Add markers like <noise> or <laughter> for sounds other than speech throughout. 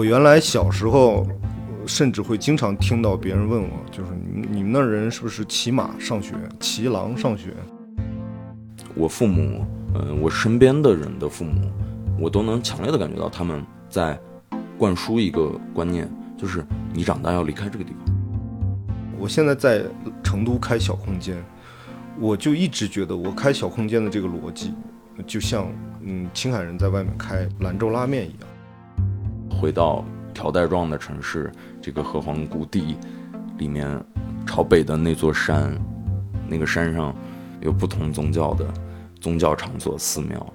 嗯，我原来小时候，甚至会经常听到别人问我，就是你你们那人是不是骑马上学，骑狼上学？我父母，嗯，我身边的人的父母，我都能强烈的感觉到他们在灌输一个观念，就是你长大要离开这个地方。我现在在成都开小空间，我就一直觉得我开小空间的这个逻辑，就像嗯青海人在外面开兰州拉面一样。回到条带状的城市，这个河湟谷地里面，朝北的那座山，那个山上有不同宗教的宗教场所寺庙，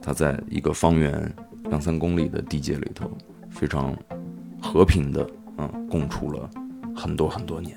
它在一个方圆两三公里的地界里头，非常和平的，嗯，共处了很多很多年。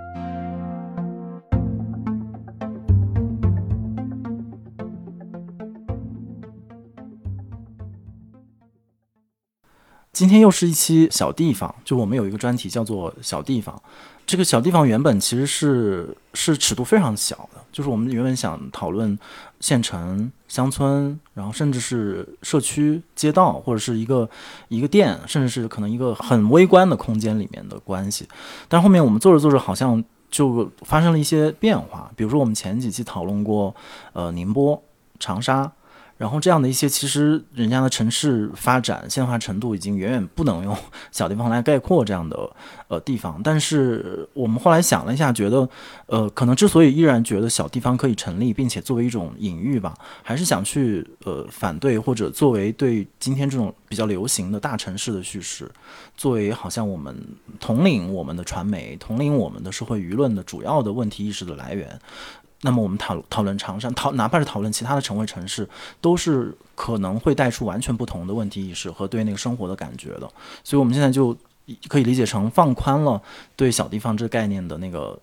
今天又是一期小地方，就我们有一个专题叫做“小地方”。这个小地方原本其实是是尺度非常小的，就是我们原本想讨论县城、乡村，然后甚至是社区、街道，或者是一个一个店，甚至是可能一个很微观的空间里面的关系。但后面我们做着做着，好像就发生了一些变化。比如说，我们前几期讨论过，呃，宁波、长沙。然后这样的一些，其实人家的城市发展现代化程度已经远远不能用小地方来概括这样的呃地方。但是我们后来想了一下，觉得呃可能之所以依然觉得小地方可以成立，并且作为一种隐喻吧，还是想去呃反对或者作为对今天这种比较流行的大城市的叙事，作为好像我们统领我们的传媒、统领我们的社会舆论的主要的问题意识的来源。那么我们讨讨论长沙，讨哪怕是讨论其他的城会城市，都是可能会带出完全不同的问题意识和对那个生活的感觉的。所以，我们现在就可以理解成放宽了对小地方这概念的那个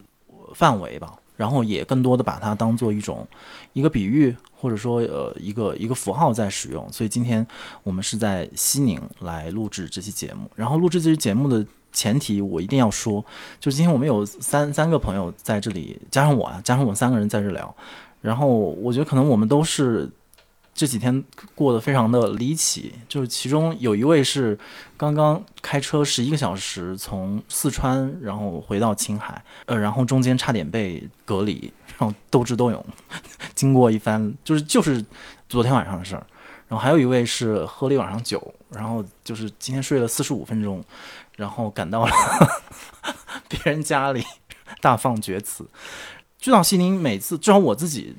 范围吧，然后也更多的把它当做一种一个比喻，或者说呃一个一个符号在使用。所以，今天我们是在西宁来录制这期节目，然后录制这期节目的。前提我一定要说，就是今天我们有三三个朋友在这里，加上我啊，加上我们三个人在这聊。然后我觉得可能我们都是这几天过得非常的离奇，就是其中有一位是刚刚开车十一个小时从四川，然后回到青海，呃，然后中间差点被隔离，然后斗智斗勇，经过一番就是就是昨天晚上的事儿。然后还有一位是喝了一晚上酒，然后就是今天睡了四十五分钟。然后赶到了别人家里，大放厥词。巨岛西宁每次，至少我自己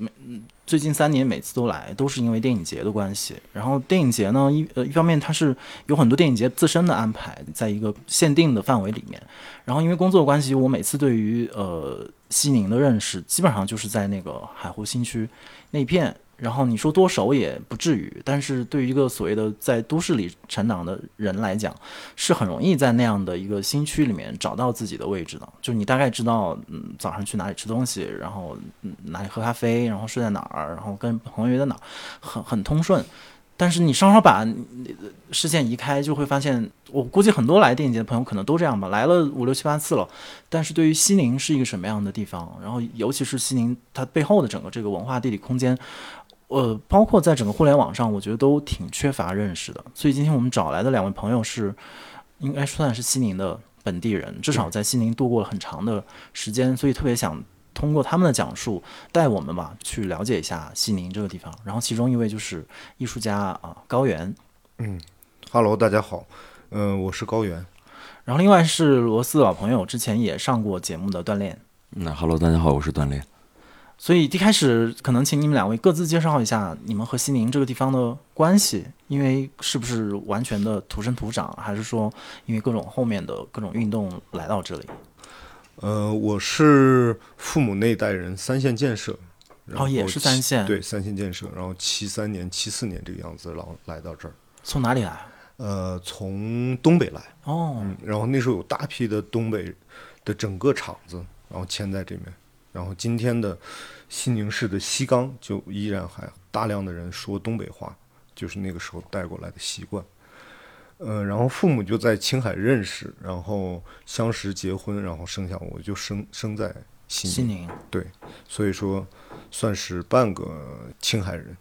最近三年每次都来，都是因为电影节的关系。然后电影节呢，一呃一方面它是有很多电影节自身的安排，在一个限定的范围里面。然后因为工作关系，我每次对于呃西宁的认识，基本上就是在那个海湖新区那片。然后你说多熟也不至于，但是对于一个所谓的在都市里成长的人来讲，是很容易在那样的一个新区里面找到自己的位置的。就你大概知道，嗯，早上去哪里吃东西，然后哪里喝咖啡，然后睡在哪儿，然后跟朋友约在哪儿，很很通顺。但是你稍稍把视线移开，就会发现，我估计很多来电影节的朋友可能都这样吧，来了五六七八次了。但是对于西宁是一个什么样的地方，然后尤其是西宁它背后的整个这个文化地理空间。呃，包括在整个互联网上，我觉得都挺缺乏认识的。所以今天我们找来的两位朋友是，应该算是西宁的本地人，至少在西宁度过了很长的时间，所以特别想通过他们的讲述，带我们吧去了解一下西宁这个地方。然后其中一位就是艺术家啊高原，嗯，Hello，大家好，嗯，我是高原。然后另外是罗斯老朋友，之前也上过节目的锻炼。那 Hello，大家好，我是锻炼。所以一开始可能请你们两位各自介绍一下你们和西宁这个地方的关系，因为是不是完全的土生土长，还是说因为各种后面的各种运动来到这里？呃，我是父母那一代人，三线建设，哦，也是三线，对，三线建设，然后七三年、七四年这个样子，然后来到这儿。从哪里来？呃，从东北来。哦，然后那时候有大批的东北的整个厂子。然后迁在这边。然后今天的西宁市的西岗就依然还大量的人说东北话，就是那个时候带过来的习惯。呃，然后父母就在青海认识，然后相识结婚，然后生下我，就生生在西宁。西宁，对，所以说算是半个青海人，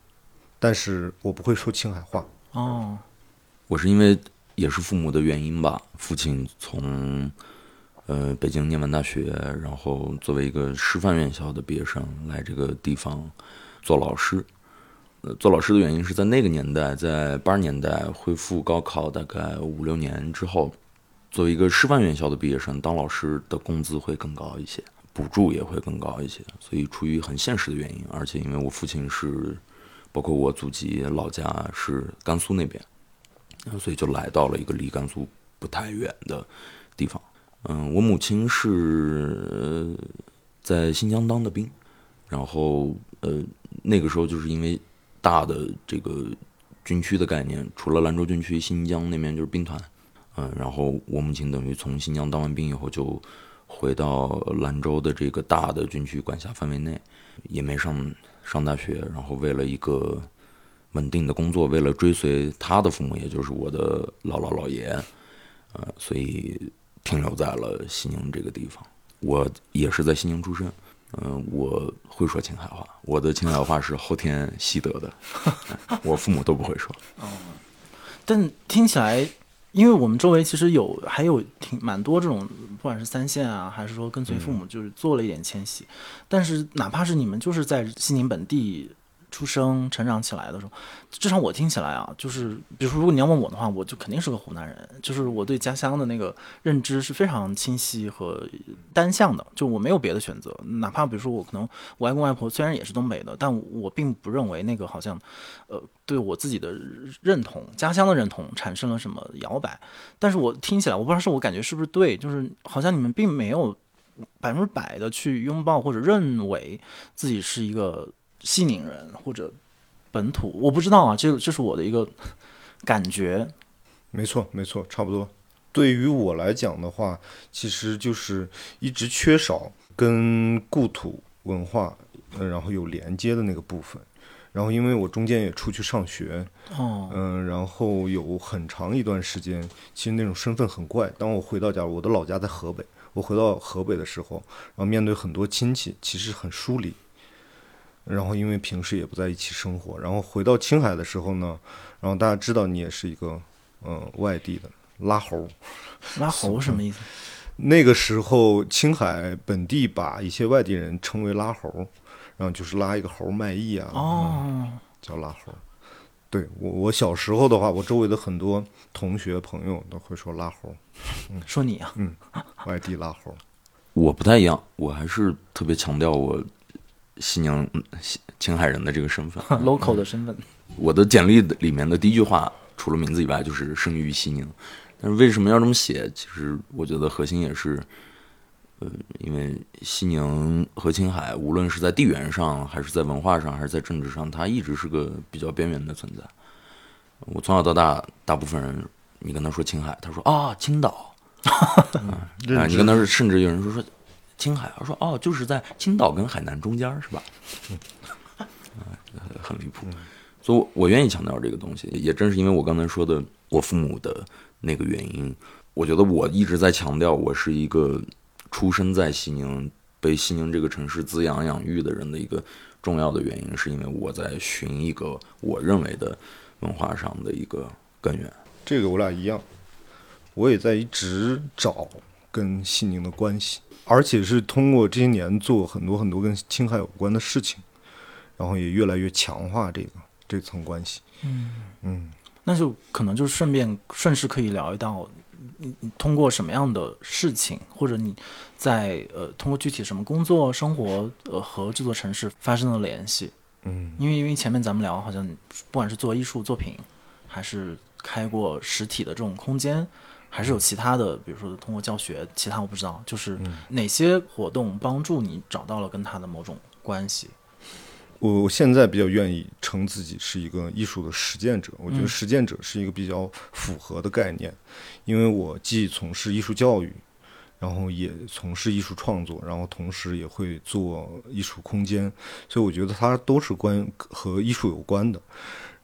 但是我不会说青海话。哦，我是因为也是父母的原因吧，父亲从呃北京念完大学，然后作为一个师范院校的毕业生来这个地方做老师。呃，做老师的原因是在那个年代，在八十年代恢复高考大概五六年之后，作为一个师范院校的毕业生，当老师的工资会更高一些，补助也会更高一些。所以出于很现实的原因，而且因为我父亲是，包括我祖籍老家是甘肃那边，所以就来到了一个离甘肃不太远的地方。嗯，我母亲是在新疆当的兵，然后呃那个时候就是因为大的这个军区的概念，除了兰州军区，新疆那边就是兵团，嗯，然后我母亲等于从新疆当完兵以后就回到兰州的这个大的军区管辖范围内，也没上上大学，然后为了一个稳定的工作，为了追随他的父母，也就是我的姥姥姥爷，呃，所以停留在了西宁这个地方。我也是在西宁出生，嗯、我会说青海话，我的青海话是后天习得的，<laughs> 我父母都不会说。但听起来，因为我们周围其实有还有挺蛮多这种，不管是三线啊，还是说跟随父母，就是做了一点迁徙。但是哪怕是你们就是在西宁本地出生、成长起来的时候，至少我听起来啊，就是比如说，如果你要问我的话，我就肯定是个湖南人，就是我对家乡的那个认知是非常清晰和单向的，就我没有别的选择。哪怕比如说我可能我外公外婆虽然也是东北的，但我并不认为那个好像，呃，对我自己的认同、家乡的认同产生了什么摇摆。但是我听起来，我不知道是我感觉是不是对，就是好像你们并没有百分之百的去拥抱或者认为自己是一个西宁人或者本土，我不知道啊，这这是我的一个 <laughs> 感觉。没错，没错，差不多。对于我来讲的话，其实就是一直缺少跟故土文化，嗯，然后有连接的那个部分。然后因为我中间也出去上学，哦，嗯，然后有很长一段时间，其实那种身份很怪。当我回到家，我的老家在河北，我回到河北的时候，然后面对很多亲戚，其实很疏离。然后因为平时也不在一起生活，然后回到青海的时候呢，然后大家知道你也是一个嗯、呃外地的拉猴儿，拉猴什么意思？<laughs> 那个时候青海本地把一些外地人称为拉猴儿，然后就是拉一个猴儿卖艺啊，哦，叫拉猴儿。对我，我小时候的话，我周围的很多同学朋友都会说拉猴儿，说你啊，嗯外地拉猴儿。我不太一样，我还是特别强调我西宁嗯西青海人的这个身份。<laughs> local 的身份。我的简历里面的第一句话，除了名字以外，就是生于西宁。但是为什么要这么写？其实我觉得核心也是，呃，因为西宁和青海，无论是在地缘上，还是在文化上，还是在政治上，它一直是个比较边缘的存在。我从小到大，大部分人，你跟他说青海，他说啊青岛，<laughs> 啊，你跟他说，甚至有人说说青海，我说哦，就是在青岛跟海南中间是吧？啊，<laughs> 很离谱。所以我，我愿意强调这个东西，也正是因为我刚才说的我父母的那个原因，我觉得我一直在强调，我是一个出生在西宁、被西宁这个城市滋养养育的人的一个重要的原因，是因为我在寻一个我认为的文化上的一个根源。这个我俩一样，我也在一直找跟西宁的关系，而且是通过这些年做很多很多跟青海有关的事情，然后也越来越强化这个这层关系。嗯嗯那就可能就顺便顺势可以聊一到，你你通过什么样的事情，或者你在呃通过具体什么工作、生活呃和这座城市发生了联系。嗯因为因为前面咱们聊，好像不管是做艺术作品，还是开过实体的这种空间，还是有其他的，比如说通过教学，其他我不知道，就是哪些活动帮助你找到了跟他的某种关系。我我现在比较愿意称自己是一个艺术的实践者，我觉得实践者是一个比较符合的概念，因为我既从事艺术教育，然后也从事艺术创作，然后同时也会做艺术空间，所以我觉得它都是关和艺术有关的。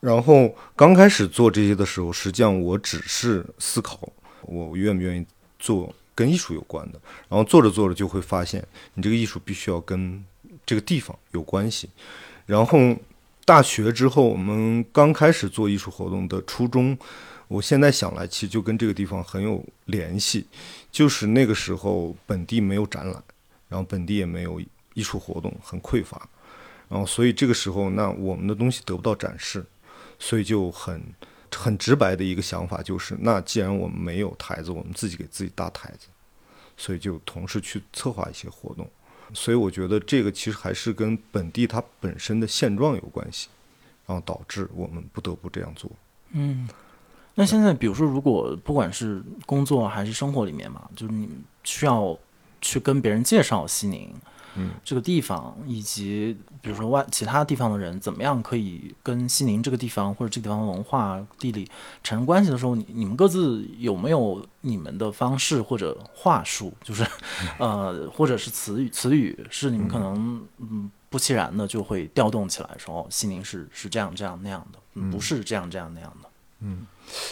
然后刚开始做这些的时候，实际上我只是思考我愿不愿意做跟艺术有关的，然后做着做着就会发现，你这个艺术必须要跟这个地方有关系。然后大学之后，我们刚开始做艺术活动的初衷，我现在想来，其实就跟这个地方很有联系。就是那个时候，本地没有展览，然后本地也没有艺术活动，很匮乏。然后，所以这个时候，那我们的东西得不到展示，所以就很很直白的一个想法就是，那既然我们没有台子，我们自己给自己搭台子，所以就同时去策划一些活动。所以我觉得这个其实还是跟本地它本身的现状有关系，然后导致我们不得不这样做。嗯。那现在，比如说，如果不管是工作还是生活里面嘛，就是你需要去跟别人介绍西宁，嗯，这个地方，以及比如说外其他地方的人怎么样可以跟西宁这个地方或者这个地方的文化、地理产生关系的时候，你你们各自有没有你们的方式或者话术，就是呃，或者是词语词语，是你们可能嗯不其然的就会调动起来，说哦，西宁是是这样这样那样的，不是这样这样那样的，嗯。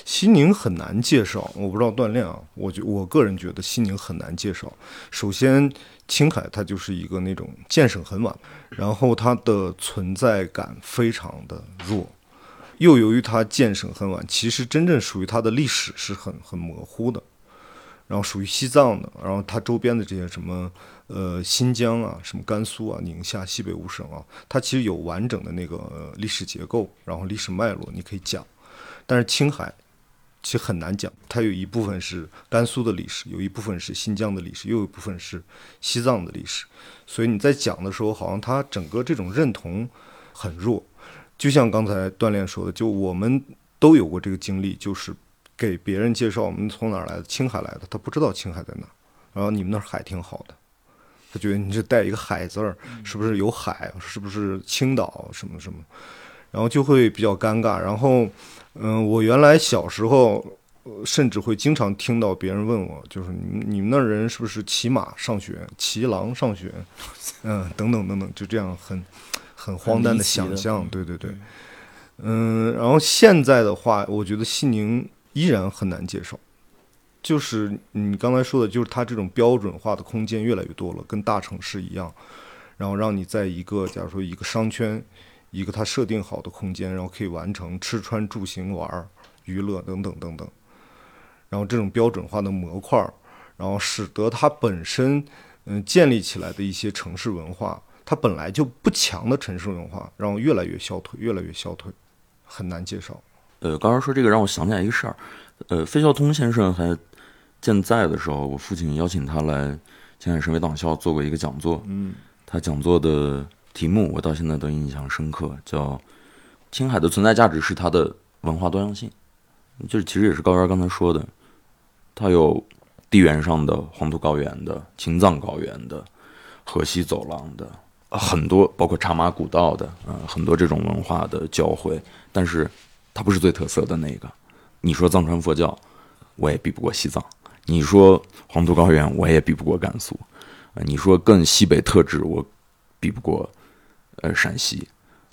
西宁很难介绍，我不知道锻炼啊，我觉我个人觉得西宁很难介绍。首先，青海它就是一个那种建省很晚，然后它的存在感非常的弱，又由于它建省很晚，其实真正属于它的历史是很很模糊的。然后属于西藏的，然后它周边的这些什么呃新疆啊、什么甘肃啊、宁夏、西北五省啊，它其实有完整的那个历史结构，然后历史脉络你可以讲。但是青海其实很难讲，它有一部分是甘肃的历史，有一部分是新疆的历史，又有一部分是西藏的历史，所以你在讲的时候，好像它整个这种认同很弱。就像刚才锻炼说的，就我们都有过这个经历，就是给别人介绍我们从哪儿来的，青海来的，他不知道青海在哪儿，然后你们那儿海挺好的，他觉得你这带一个海字儿，是不是有海？是不是青岛什么什么？然后就会比较尴尬，然后。嗯，我原来小时候，甚至会经常听到别人问我，就是你你们那人是不是骑马上学，<laughs> 骑狼上学，嗯，等等等等，就这样很很荒诞的想象，对对对，嗯，然后现在的话，我觉得西宁依然很难接受，就是你刚才说的，就是它这种标准化的空间越来越多了，跟大城市一样，然后让你在一个假如说一个商圈。一个他设定好的空间，然后可以完成吃穿住行玩娱乐等等等等，然后这种标准化的模块，然后使得它本身嗯建立起来的一些城市文化，它本来就不强的城市文化，然后越来越消退，越来越消退，很难介绍。呃，刚刚说这个让我想起来一个事儿，呃，费孝通先生还健在的时候，我父亲邀请他来青海省委党校做过一个讲座，嗯，他讲座的。题目我到现在都印象深刻，叫“青海的存在价值是它的文化多样性”，就是其实也是高原刚才说的，它有地缘上的黄土高原的、青藏高原的、河西走廊的很多，包括茶马古道的，呃，很多这种文化的交汇。但是它不是最特色的那个。你说藏传佛教，我也比不过西藏；你说黄土高原，我也比不过甘肃；你说更西北特质，我比不过。呃，陕西，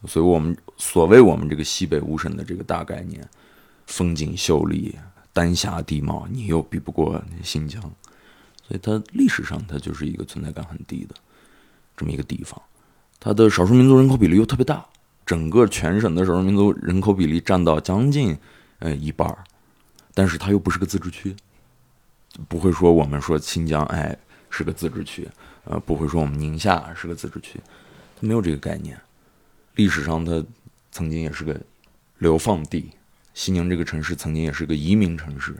所以我们所谓我们这个西北五省的这个大概念，风景秀丽，丹霞地貌，你又比不过新疆，所以它历史上它就是一个存在感很低的这么一个地方。它的少数民族人口比例又特别大，整个全省的少数民族人口比例占到将近呃一半儿，但是它又不是个自治区，不会说我们说新疆哎是个自治区，呃不会说我们宁夏是个自治区。没有这个概念。历史上，它曾经也是个流放地。西宁这个城市曾经也是个移民城市。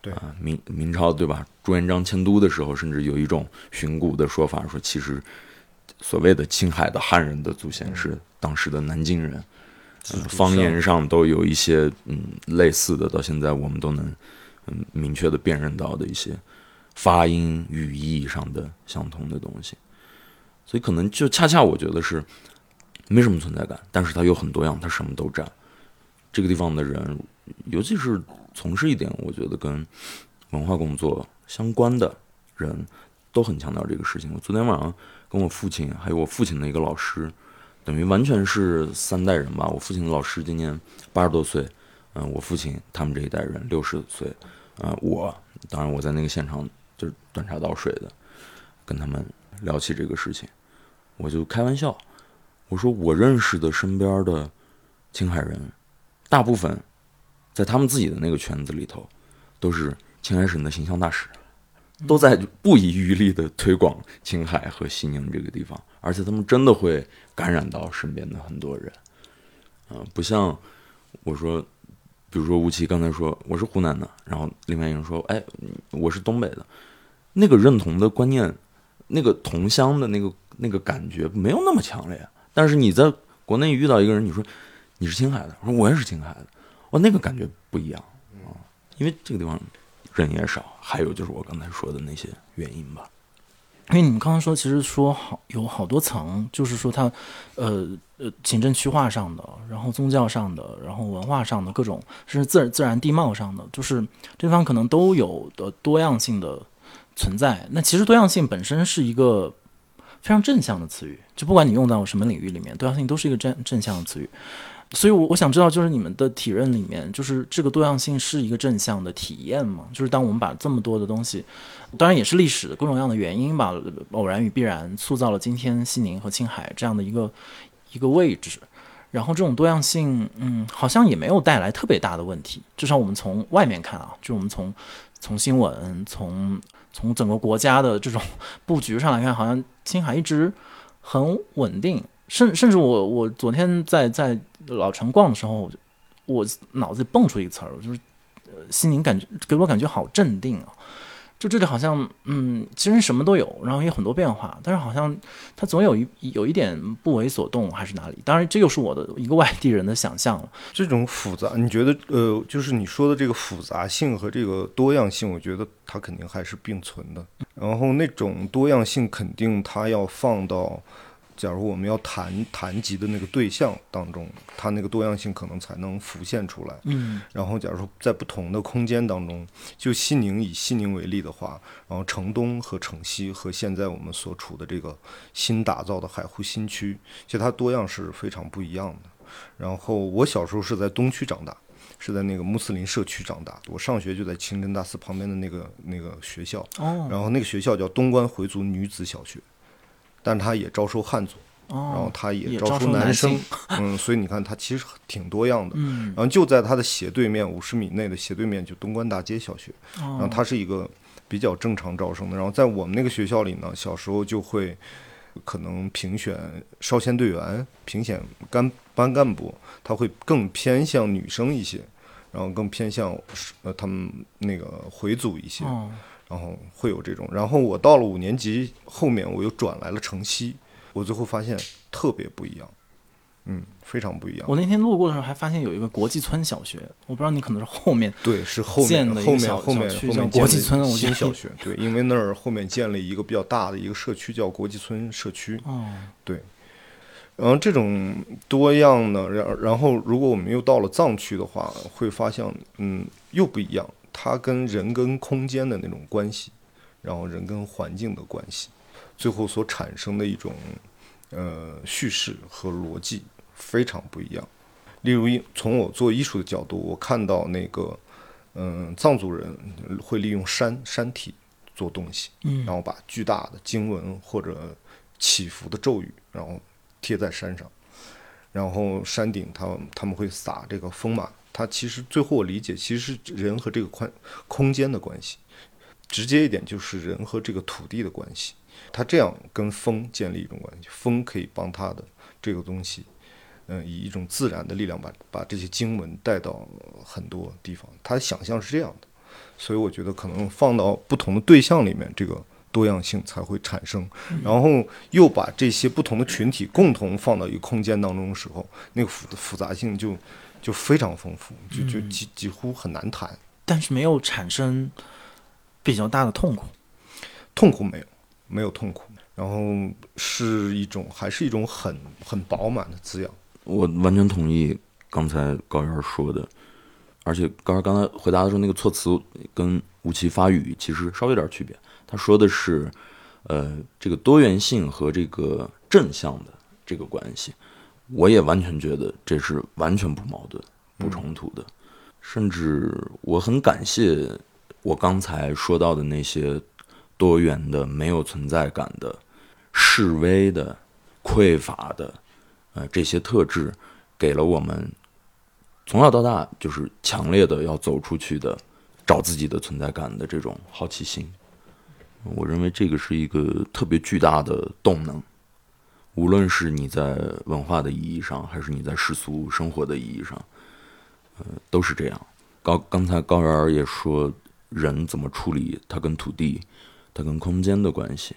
对啊，明明朝对吧？朱元璋迁都的时候，甚至有一种寻古的说法，说其实所谓的青海的汉人的祖先是当时的南京人。方言上都有一些嗯类似的，到现在我们都能嗯明确的辨认到的一些发音语义上的相同的东西。所以可能就恰恰我觉得是没什么存在感，但是它有很多样，它什么都占。这个地方的人，尤其是从事一点我觉得跟文化工作相关的人都很强调这个事情。我昨天晚上跟我父亲还有我父亲的一个老师，等于完全是三代人吧。我父亲的老师今年八十多岁，嗯，我父亲他们这一代人六十岁，啊，我当然我在那个现场就是端茶倒水的，跟他们聊起这个事情，我就开玩笑，我说我认识的身边的青海人，大部分在他们自己的那个圈子里头，都是青海省的形象大使，都在不遗余力的推广青海和西宁这个地方，而且他们真的会感染到身边的很多人，啊、不像我说，比如说吴奇刚才说我是湖南的，然后另外一个人说，哎，我是东北的，那个认同的观念，那个同乡的那个那个感觉没有那么强烈，但是你在国内遇到一个人，你说你是青海的，我说我也是青海的，哇，那个感觉不一样啊，因为这个地方人也少，还有就是我刚才说的那些原因吧。因为你们刚刚说，其实说好有好多层，就是说它，呃呃，行政区划上的，然后宗教上的，然后文化上的各种，甚至自然自然地貌上的，就是这方可能都有的多样性的存在。那其实多样性本身是一个非常正向的词语，就不管你用到什么领域里面，多样性都是一个正正向的词语。所以我，我想知道，就是你们的体认里面，就是这个多样性是一个正向的体验吗？就是当我们把这么多的东西，当然也是历史的各种各样的原因吧，偶然与必然塑造了今天西宁和青海这样的一个一个位置。然后这种多样性，嗯，好像也没有带来特别大的问题。至少我们从外面看啊，就我们从从新闻、从从整个国家的这种 <laughs> 布局上来看，好像青海一直很稳定。甚甚至我我昨天在在老城逛的时候，我脑子里蹦出一个词儿，就是呃，心灵感觉给我感觉好镇定啊。就这里好像，嗯，其实什么都有，然后也有很多变化，但是好像它总有一有一点不为所动，还是哪里？当然，这又是我的一个外地人的想象了。这种复杂，你觉得呃，就是你说的这个复杂性和这个多样性，我觉得它肯定还是并存的。然后那种多样性，肯定它要放到。假如我们要谈谈及的那个对象当中，它那个多样性可能才能浮现出来。嗯，然后假如说在不同的空间当中，就西宁以西宁为例的话，然后城东和城西和现在我们所处的这个新打造的海湖新区，其实它多样是非常不一样的。然后我小时候是在东区长大，是在那个穆斯林社区长大，我上学就在清真大寺旁边的那个那个学校，哦然后那个学校叫东关回族女子小学。但他也招收汉族，然后他，也也招收男生性，嗯，所以你看他其实挺多样的。嗯，然后就在他的斜对面五十米内的斜对面就东关大街小学，然后哦，它是一个比较正常招生的。然后在我们那个学校里呢，小时候就会可能评选少先队员、评选干班干部，他会更偏向女生一些，然后更偏向呃他们那个回族一些。哦，然后会有这种。然后我到了五年级后面，我又转来了城西，我最后发现特别不一样，嗯，非常不一样。我那天路过的时候还发现有一个国际村小学，我不知道你可能是后面对，是后建面后面后面后面国际村新小学，对，因为那儿后面建了一个比较大的一个社区，叫国际村社区。哦，对然后这种多样呢，然然后如果我们又到了藏区的话，会发现，嗯，又不一样。它跟人跟空间的那种关系，然后人跟环境的关系，最后所产生的一种呃叙事和逻辑非常不一样。例如，从我做艺术的角度，我看到那个嗯、藏族人会利用山山体做东西，嗯然后把巨大的经文或者起伏的咒语，然后贴在山上，然后山顶他们他们会撒这个风马，它其实最后我理解其实是人和这个宽空间的关系，直接一点就是人和这个土地的关系，它这样跟风建立一种关系，风可以帮它的这个东西。嗯，以一种自然的力量把把这些经文带到很多地方，他想象是这样的，所以我觉得可能放到不同的对象里面，这个多样性才会产生。然后又把这些不同的群体共同放到一个空间当中的时候，那个复复杂性就就非常丰富，就就几几乎很难谈。但是没有产生比较大的痛苦。痛苦没有，没有痛苦，然后是一种还是一种很很饱满的滋养。我完全同意刚才高原说的，而且高原刚才回答的时候那个措辞跟吴奇发语其实稍微有点区别。他说的是，呃，这个多元性和这个正向的这个关系，我也完全觉得这是完全不矛盾、不冲突的，甚至我很感谢我刚才说到的那些多元的、没有存在感的、示威的、匮乏的，呃，这些特质，给了我们从小到大就是强烈的要走出去的。找自己的存在感的这种好奇心，我认为这个是一个特别巨大的动能。无论是你在文化的意义上，还是你在世俗生活的意义上，呃，都是这样。高刚才高原也说，人怎么处理他跟土地、他跟空间的关系。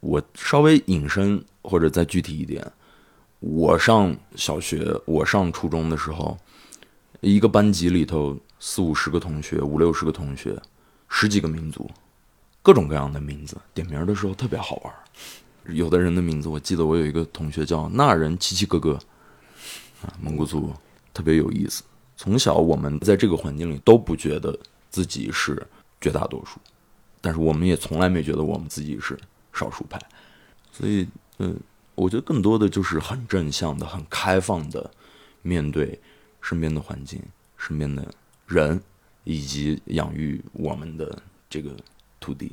我稍微引申或者再具体一点，我上小学、我上初中的时候，一个班级里头。四五十个同学，五六十个同学，十几个民族，各种各样的名字。点名的时候特别好玩。有的人的名字，我记得我有一个同学叫那人七七哥哥，啊，蒙古族，特别有意思。从小我们在这个环境里都不觉得自己是绝大多数，但是我们也从来没觉得我们自己是少数派。所以，嗯，我觉得更多的就是很正向的、很开放的面对身边的环境、身边的。人以及养育我们的这个土地，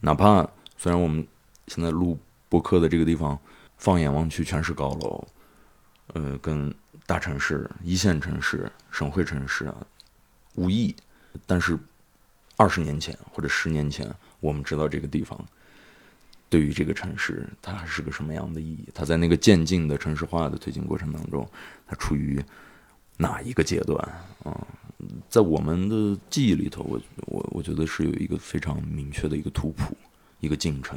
哪怕虽然我们现在录播客的这个地方，放眼望去全是高楼，呃，跟大城市、一线城市、省会城市啊无异，但是二十年前或者十年前，我们知道这个地方对于这个城市它还是个什么样的意义？它在那个渐进的城市化的推进过程当中，它处于哪一个阶段啊？在我们的记忆里头，我我我觉得是有一个非常明确的一个图谱，一个进程，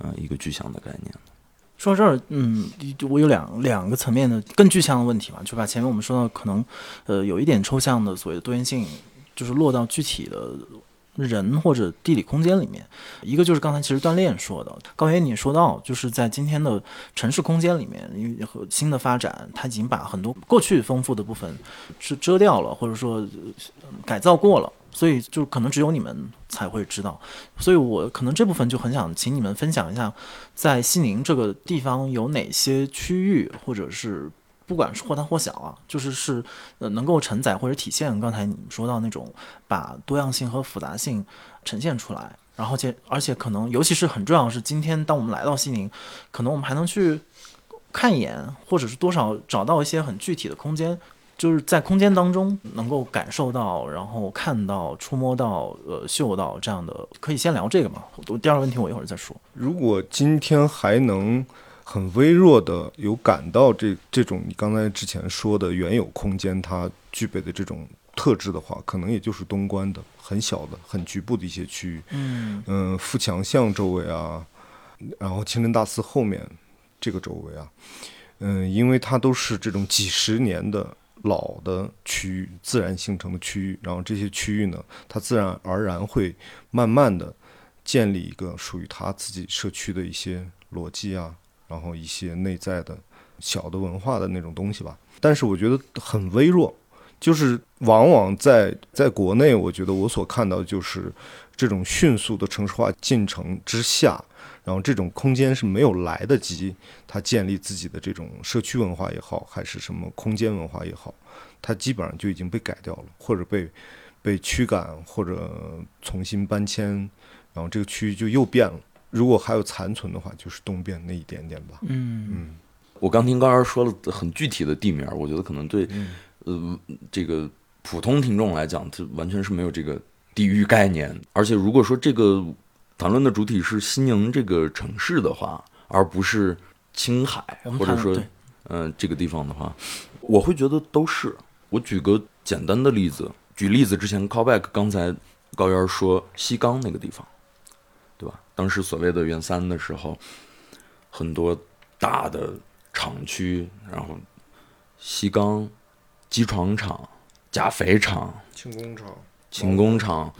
啊，一个具象的概念。说到这儿，嗯，我有两两个层面的更具象的问题嘛，就把前面我们说到可能，呃，有一点抽象的所谓的多元性，就是落到具体的。人或者地理空间里面，一个就是刚才其实锻炼说的，高原你说到，就是在今天的城市空间里面，因为和新的发展，它已经把很多过去丰富的部分是遮掉了，或者说改造过了，所以就可能只有你们才会知道。所以我可能这部分就很想请你们分享一下，在西宁这个地方有哪些区域，或者是。不管是或大或小啊，就是是呃能够承载或者体现刚才你们说到那种把多样性和复杂性呈现出来，然后且而且可能尤其是很重要的是，今天当我们来到西宁，可能我们还能去看一眼，或者是多少找到一些很具体的空间，就是在空间当中能够感受到，然后看到、触摸到、呃嗅到这样的。可以先聊这个嘛？我第二个问题我一会儿再说。如果今天还能。很微弱的有感到这这种你刚才之前说的原有空间它具备的这种特质的话，可能也就是东关的很小的、很局部的一些区域。嗯嗯，富强巷周围啊，然后清真大寺后面这个周围啊，嗯，因为它都是这种几十年的老的区域自然形成的区域，然后这些区域呢，它自然而然会慢慢的建立一个属于它自己社区的一些逻辑啊。然后一些内在的小的文化的那种东西吧，但是我觉得很微弱，就是往往在在国内，我觉得我所看到的就是这种迅速的城市化进程之下，然后这种空间是没有来得及它建立自己的这种社区文化也好，还是什么空间文化也好，它基本上就已经被改掉了，或者被被驱赶，或者重新搬迁，然后这个区域就又变了。如果还有残存的话，就是东边那一点点吧。嗯嗯，我刚听高儿说了很具体的地名，我觉得可能对呃这个普通听众来讲，它完全是没有这个地域概念。而且如果说这个谈论的主体是西宁这个城市的话，而不是青海或者说嗯这个地方的话，我会觉得都是。我举个简单的例子，举例子之前 callback 刚才高原说西冈那个地方。当时所谓的元三的时候，很多大的厂区，然后西钢、机床厂、钾肥厂、轻工厂、轻工厂、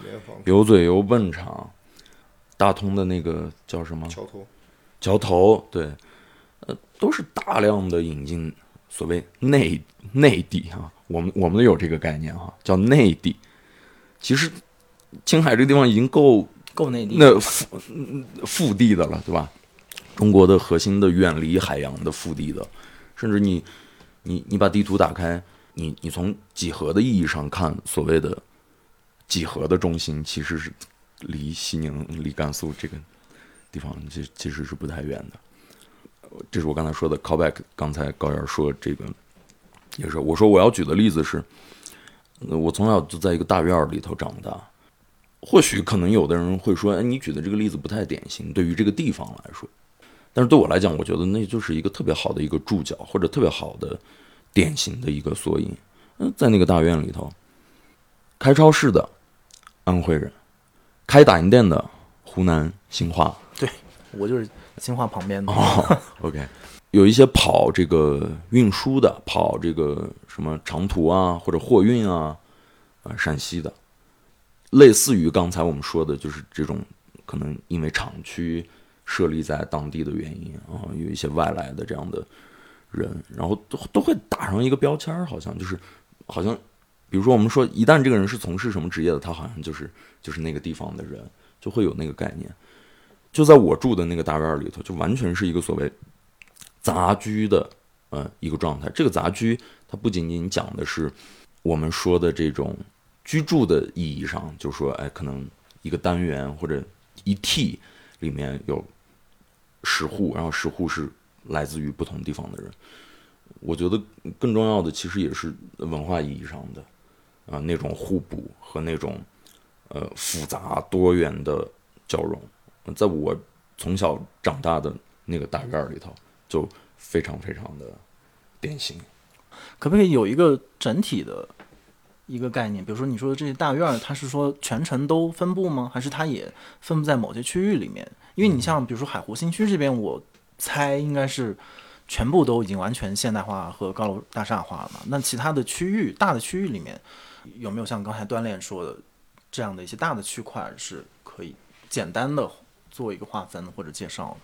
油嘴油泵厂，大通的那个叫什么？桥头。桥头，对，呃，都是大量的引进所谓内内地啊，我们我们有这个概念哈，叫内地。其实青海这个地方已经够。够内地。那腹腹地的了，对吧？中国的核心的远离海洋的腹地的，甚至你你你把地图打开，你你从几何的意义上看，所谓的几何的中心其实是离西宁、离甘肃这个地方，其其实是不太远的。这是我刚才说的 callback。刚才高原说这个也是，我说我要举的例子是，我从小就在一个大院里头长大。或许可能有的人会说，哎，你举的这个例子不太典型，对于这个地方来说。但是对我来讲，我觉得那就是一个特别好的一个注脚，或者特别好的典型的一个缩影。嗯，在那个大院里头，开超市的安徽人，开打印店的湖南兴化，对我就是新化旁边的。哦，OK，有一些跑这个运输的，跑这个什么长途啊或者货运啊，啊，陕西的，类似于刚才我们说的，就是这种可能因为厂区设立在当地的原因啊，有一些外来的这样的人，然后都都会打上一个标签儿，好像就是好像，比如说我们说，一旦这个人是从事什么职业的，他好像就是就是那个地方的人，就会有那个概念。就在我住的那个大院里头，就完全是一个所谓杂居的呃一个状态。这个杂居，它不仅仅讲的是我们说的这种居住的意义上，就是说，哎，可能一个单元或者一 T 里面有十户，然后十户是来自于不同地方的人。我觉得更重要的其实也是文化意义上的啊、那种互补和那种呃复杂多元的交融。在我从小长大的那个大院里头，就非常非常的典型。可不可以有一个整体的一个概念？比如说你说的这些大院儿，它是说全程都分布吗？还是它也分布在某些区域里面？因为你像比如说海湖新区这边，我猜应该是全部都已经完全现代化和高楼大厦化了嘛。那其他的区域，大的区域里面有没有像刚才锻炼说的这样的一些大的区块是可以简单的做一个划分或者介绍？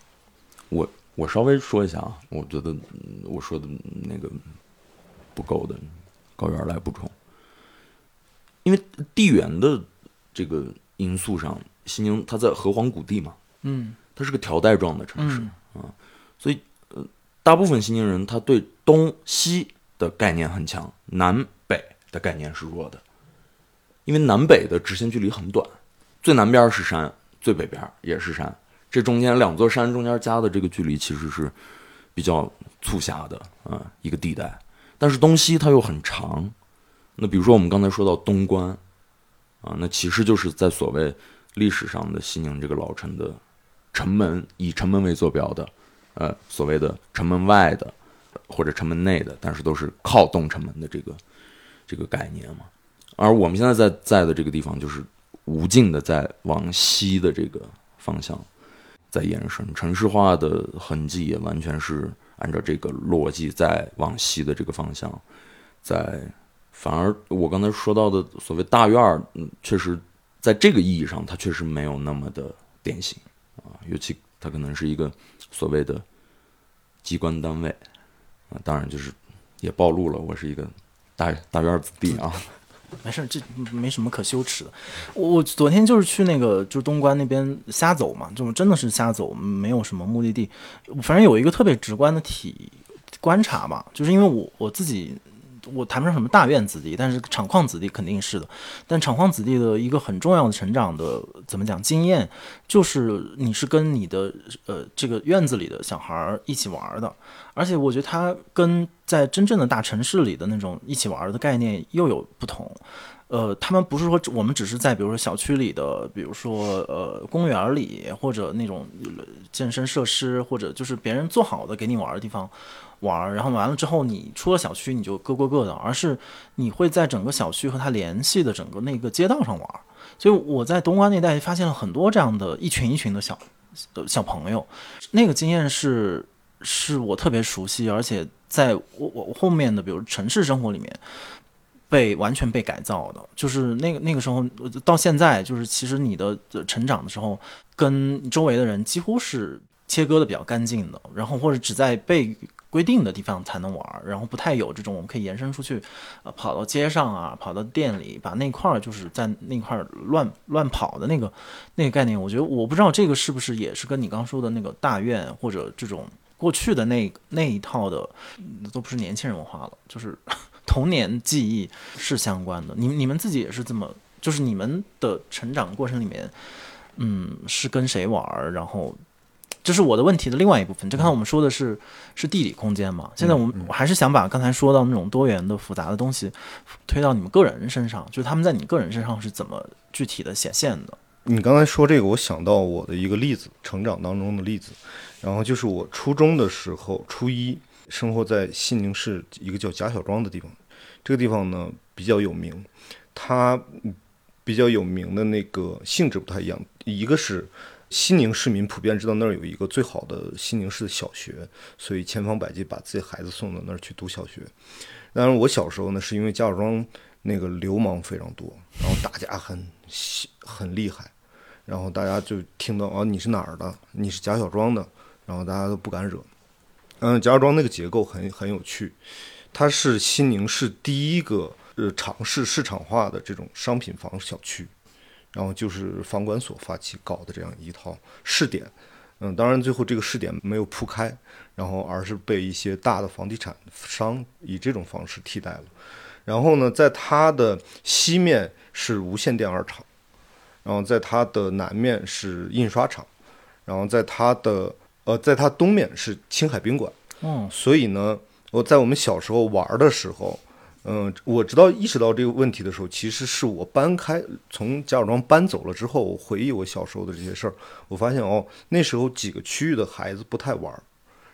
我我稍微说一下啊，我觉得我说的那个不够的，高原来补充。因为地缘的这个因素上，西宁它在河湟谷地嘛，嗯它是个条带状的城市啊，所以呃，大部分西宁人他对东西的概念很强，南北的概念是弱的，因为南北的直线距离很短，最南边是山，最北边也是山，这中间两座山中间加的这个距离其实是比较促狭的啊、一个地带，但是东西它又很长，那比如说我们刚才说到东关啊，那其实就是在所谓历史上的西宁这个老城的城门，以城门为坐标的，呃，所谓的城门外的或者城门内的，但是都是靠东城门的这个这个概念嘛。而我们现在在在的这个地方，就是无尽的在往西的这个方向在延伸，城市化的痕迹也完全是按照这个逻辑在往西的这个方向在。反而我刚才说到的所谓大院儿，嗯，确实在这个意义上，它确实没有那么的典型啊，尤其它可能是一个所谓的机关单位啊，当然就是也暴露了我是一个大大院子弟啊，<laughs> 没事，这没什么可羞耻的。我我昨天就是去那个就是东关那边瞎走嘛，就真的是瞎走，没有什么目的地。反正有一个特别直观的体观察吧，就是因为我我自己我谈不上什么大院子弟，但是厂矿子弟肯定是的。但厂矿子弟的一个很重要的成长的怎么讲经验，就是你是跟你的呃这个院子里的小孩儿一起玩儿的，而且我觉得他跟在真正的大城市里的那种一起玩儿的概念又有不同。呃，他们不是说我们只是在比如说小区里的，比如说呃公园里或者那种健身设施，或者就是别人做好的给你玩儿的地方玩，然后完了之后你出了小区你就各过各的，而是你会在整个小区和它联系的整个那个街道上玩。所以我在东关那带发现了很多这样的一群一群的小呃小朋友，那个经验是是我特别熟悉，而且在我我后面的比如城市生活里面。被完全被改造的，就是那个那个时候到现在，就是其实你的成长的时候，跟周围的人几乎是切割的比较干净的，然后或者只在被规定的地方才能玩儿，然后不太有这种我们可以延伸出去，呃，跑到街上啊，跑到店里，把那块儿就是在那块儿乱乱跑的那个那个概念，我觉得我不知道这个是不是也是跟你刚说的那个大院或者这种过去的那那一套的，都不是年轻人文化了，就是童年记忆是相关的。你你们自己也是这么，就是你们的成长过程里面，嗯，是跟谁玩儿，然后。这是我的问题的另外一部分。就刚才我们说的是是地理空间嘛，现在我们我还是想把刚才说到那种多元的复杂的东西推到你们个人身上，就是他们在你个人身上是怎么具体的显现的。你刚才说这个，我想到我的一个例子，成长当中的例子，然后就是我初中的时候，初一生活在西宁市一个叫贾小庄的地方，这个地方呢比较有名，它嗯比较有名的那个性质不太一样，一个是西宁市民普遍知道那儿有一个最好的西宁市的小学，所以千方百计把自己孩子送到那儿去读小学。当然，我小时候呢，是因为贾小庄那个流氓非常多，然后打架很很厉害，然后大家就听到啊你是哪儿的，你是贾小庄的，然后大家都不敢惹。嗯，贾小庄那个结构很很有趣，它是西宁市第一个呃尝试市场化的这种商品房小区，然后就是房管所发起搞的这样一套试点。嗯，当然最后这个试点没有铺开，然后而是被一些大的房地产商以这种方式替代了。然后呢，在它的西面是无线电二厂，然后在它的南面是印刷厂，然后在它的呃，在它东面是青海宾馆。嗯，所以呢，我在我们小时候玩儿的时候，嗯，我知道意识到这个问题的时候，其实是我搬开从贾小庄搬走了之后，我回忆我小时候的这些事儿，我发现哦，那时候几个区域的孩子不太玩儿，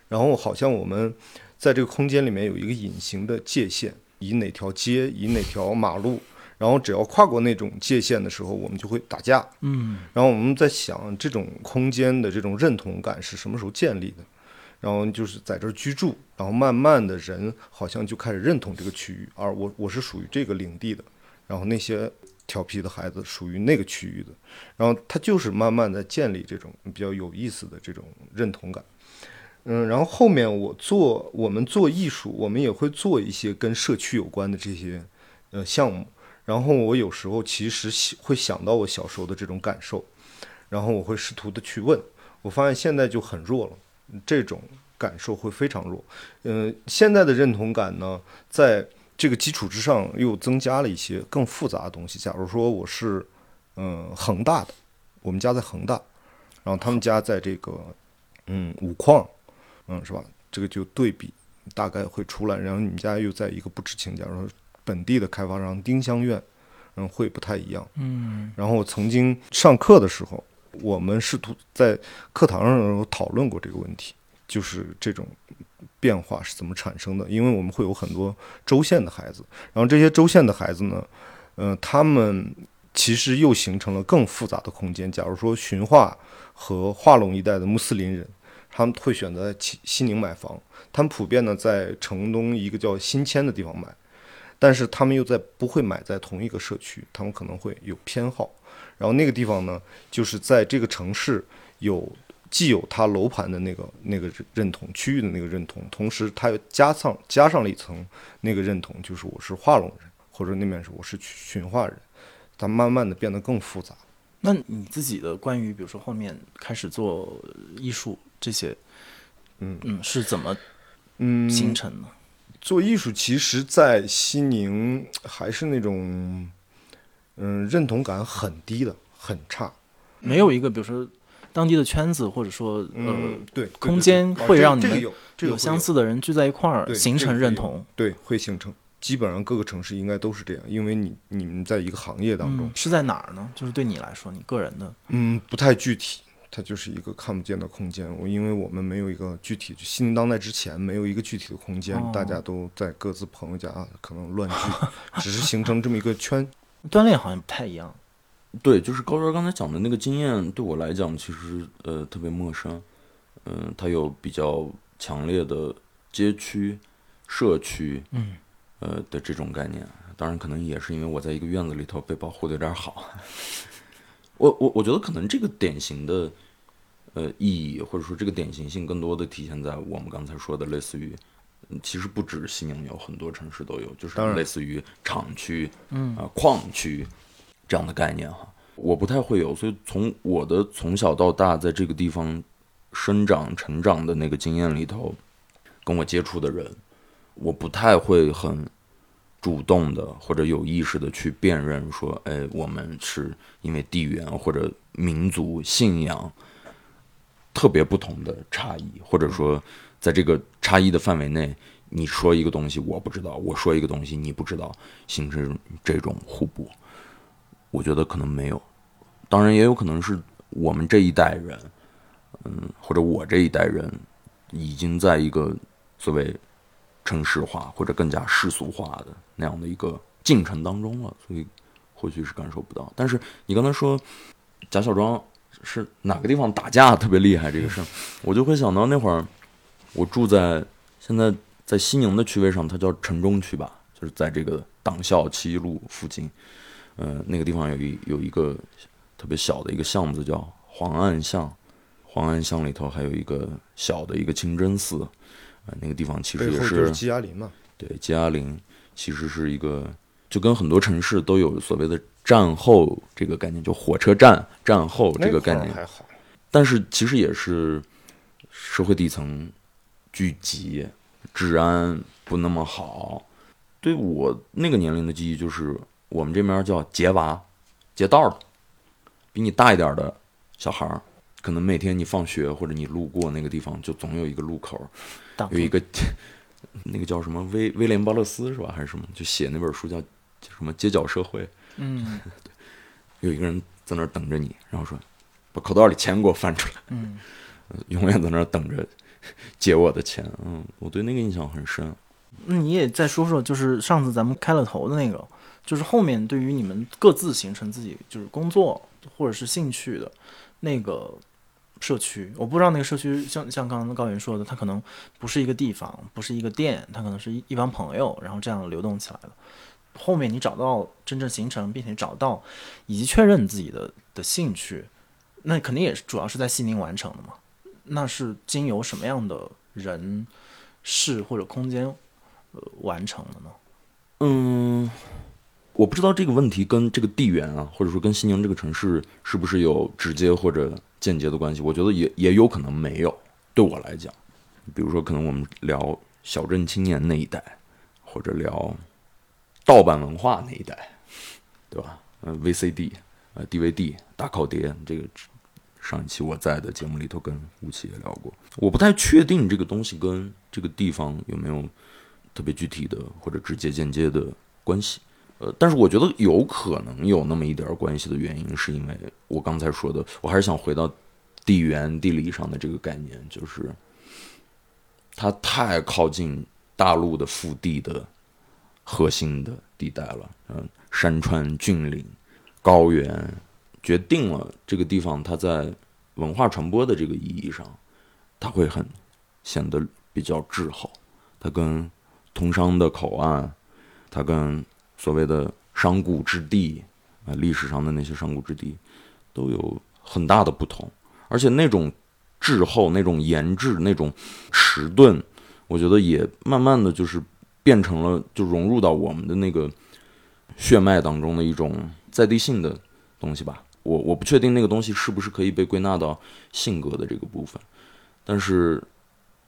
然后好像我们在这个空间里面有一个隐形的界限，以哪条街，以哪条马路。然后只要跨过那种界限的时候，我们就会打架。嗯，然后我们在想，这种空间的这种认同感是什么时候建立的？然后就是在这儿居住，然后慢慢的人好像就开始认同这个区域，而我我是属于这个领地的，然后那些调皮的孩子属于那个区域的，然后他就是慢慢的建立这种比较有意思的这种认同感。嗯，然后后面我做我们做艺术，我们也会做一些跟社区有关的这些呃项目。然后我有时候其实会想到我小时候的这种感受，然后我会试图的去问，我发现现在就很弱了，这种感受会非常弱。嗯、现在的认同感呢，在这个基础之上又增加了一些更复杂的东西。假如说我是嗯、恒大的，我们家在恒大，然后他们家在这个嗯五矿，嗯是吧？这个就对比大概会出来，然后你们家又在一个不知情，假如说本地的开发商丁香苑，嗯，会不太一样。嗯，然后曾经上课的时候，我们试图在课堂上讨论过这个问题，就是这种变化是怎么产生的？因为我们会有很多州县的孩子，然后这些州县的孩子呢，嗯、他们其实又形成了更复杂的空间。假如说循化和化隆一带的穆斯林人，他们会选择在西西宁买房，他们普遍呢在城东一个叫新迁的地方买。但是他们又在不会买在同一个社区，他们可能会有偏好。然后那个地方呢，就是在这个城市有既有它楼盘的那个那个认同区域的那个认同，同时它又加上加上了一层那个认同，就是我是画龙人，或者那边是我是驯化人，它慢慢的变得更复杂。那你自己的关于比如说后面开始做艺术这些，嗯嗯，是怎么嗯，形成的？做艺术，其实，在西宁还是那种嗯认同感很低的，很差。没有一个比如说当地的圈子，或者说呃嗯，对，空间会让你们有相似的人聚在一块儿，形成认同。对，会形成。基本上各个城市应该都是这样，因为你你们在一个行业当中嗯，，是在哪儿呢？就是对你来说，你个人的，嗯，不太具体，它就是一个看不见的空间。我因为我们没有一个具体，就新当代之前没有一个具体的空间，哦大家都在各自朋友家可能乱聚，<laughs> 只是形成这么一个圈。锻炼好像不太一样。对，就是高专刚才讲的那个经验，对我来讲其实呃特别陌生。嗯、它有比较强烈的街区、社区，嗯，呃的这种概念。当然，可能也是因为我在一个院子里头被保护的有点好。<laughs> 我我我觉得可能这个典型的，呃意义，或者说这个典型性，更多的体现在我们刚才说的，类似于，嗯其实不止西宁有，很多城市都有，就是类似于厂区，嗯啊、矿区这样的概念哈。我不太会有，所以从我的从小到大在这个地方生长、成长的那个经验里头，跟我接触的人，我不太会很主动的或者有意识的去辨认说，哎，我们是因为地缘或者民族信仰特别不同的差异，或者说在这个差异的范围内，你说一个东西我不知道，我说一个东西你不知道，形成这种互补，我觉得可能没有。当然，也有可能是我们这一代人，嗯，或者我这一代人，已经在一个所谓城市化或者更加世俗化的那样的一个进程当中了，所以或许是感受不到。但是你刚才说贾小庄是哪个地方打架特别厉害这个事儿，我就会想到那会儿我住在现在在西宁的区位上，它叫城中区吧，就是在这个党校七一路附近，呃，那个地方有一有一个特别小的一个巷子叫黄岸巷，黄岸巷里头还有一个小的一个清真寺，呃，那个地方其实也是鸡鸭林嘛。对，吉阿林其实是一个，就跟很多城市都有所谓的战后这个概念，就火车站战后这个概念，还好，但是其实也是社会底层聚集，治安不那么好。对我那个年龄的记忆，就是我们这边叫劫娃，劫道的，比你大一点的小孩儿，可能每天你放学或者你路过那个地方，就总有一个路口有一个那个叫什么威威廉巴勒斯是吧，还是什么？就写那本书叫叫什么《街角社会》，嗯 <laughs> 有一个人在那儿等着你，然后说把口袋里钱给我翻出来，嗯，<laughs> 永远在那儿等着 <laughs> 借我的钱。嗯，我对那个印象很深。那你也再说说，就是上次咱们开了头的那个，就是后面对于你们各自形成自己就是工作或者是兴趣的那个社区，我不知道那个社区像像刚刚高原说的，它可能不是一个地方，不是一个店，它可能是一一帮朋友，然后这样流动起来的。后面你找到真正形成，并且找到以及确认自己的的兴趣，那肯定也是主要是在西宁完成的嘛。那是经由什么样的人、事或者空间呃完成的呢？嗯，我不知道这个问题跟这个地缘啊，或者说跟西宁这个城市是不是有直接或者间接的关系？我觉得也也有可能没有。对我来讲，比如说可能我们聊小镇青年那一代，或者聊盗版文化那一代，对吧？呃，VCD、呃 DVD、大拷碟，这个上一期我在的节目里头跟吴奇也聊过。我不太确定这个东西跟这个地方有没有特别具体的或者直接间接的关系。呃，但是我觉得有可能有那么一点关系的原因，是因为我刚才说的，我还是想回到地缘地理上的这个概念，就是它太靠近大陆的腹地的核心的地带了，嗯，山川峻岭、高原，决定了这个地方它在文化传播的这个意义上，它会很显得比较滞后。它跟通商的口岸，它跟所谓的商贾之地啊，历史上的那些商贾之地，都有很大的不同。而且那种滞后、那种严滞、那种迟钝，我觉得也慢慢的就是变成了，就融入到我们的那个血脉当中的一种在地性的东西吧。我我不确定那个东西是不是可以被归纳到性格的这个部分，但是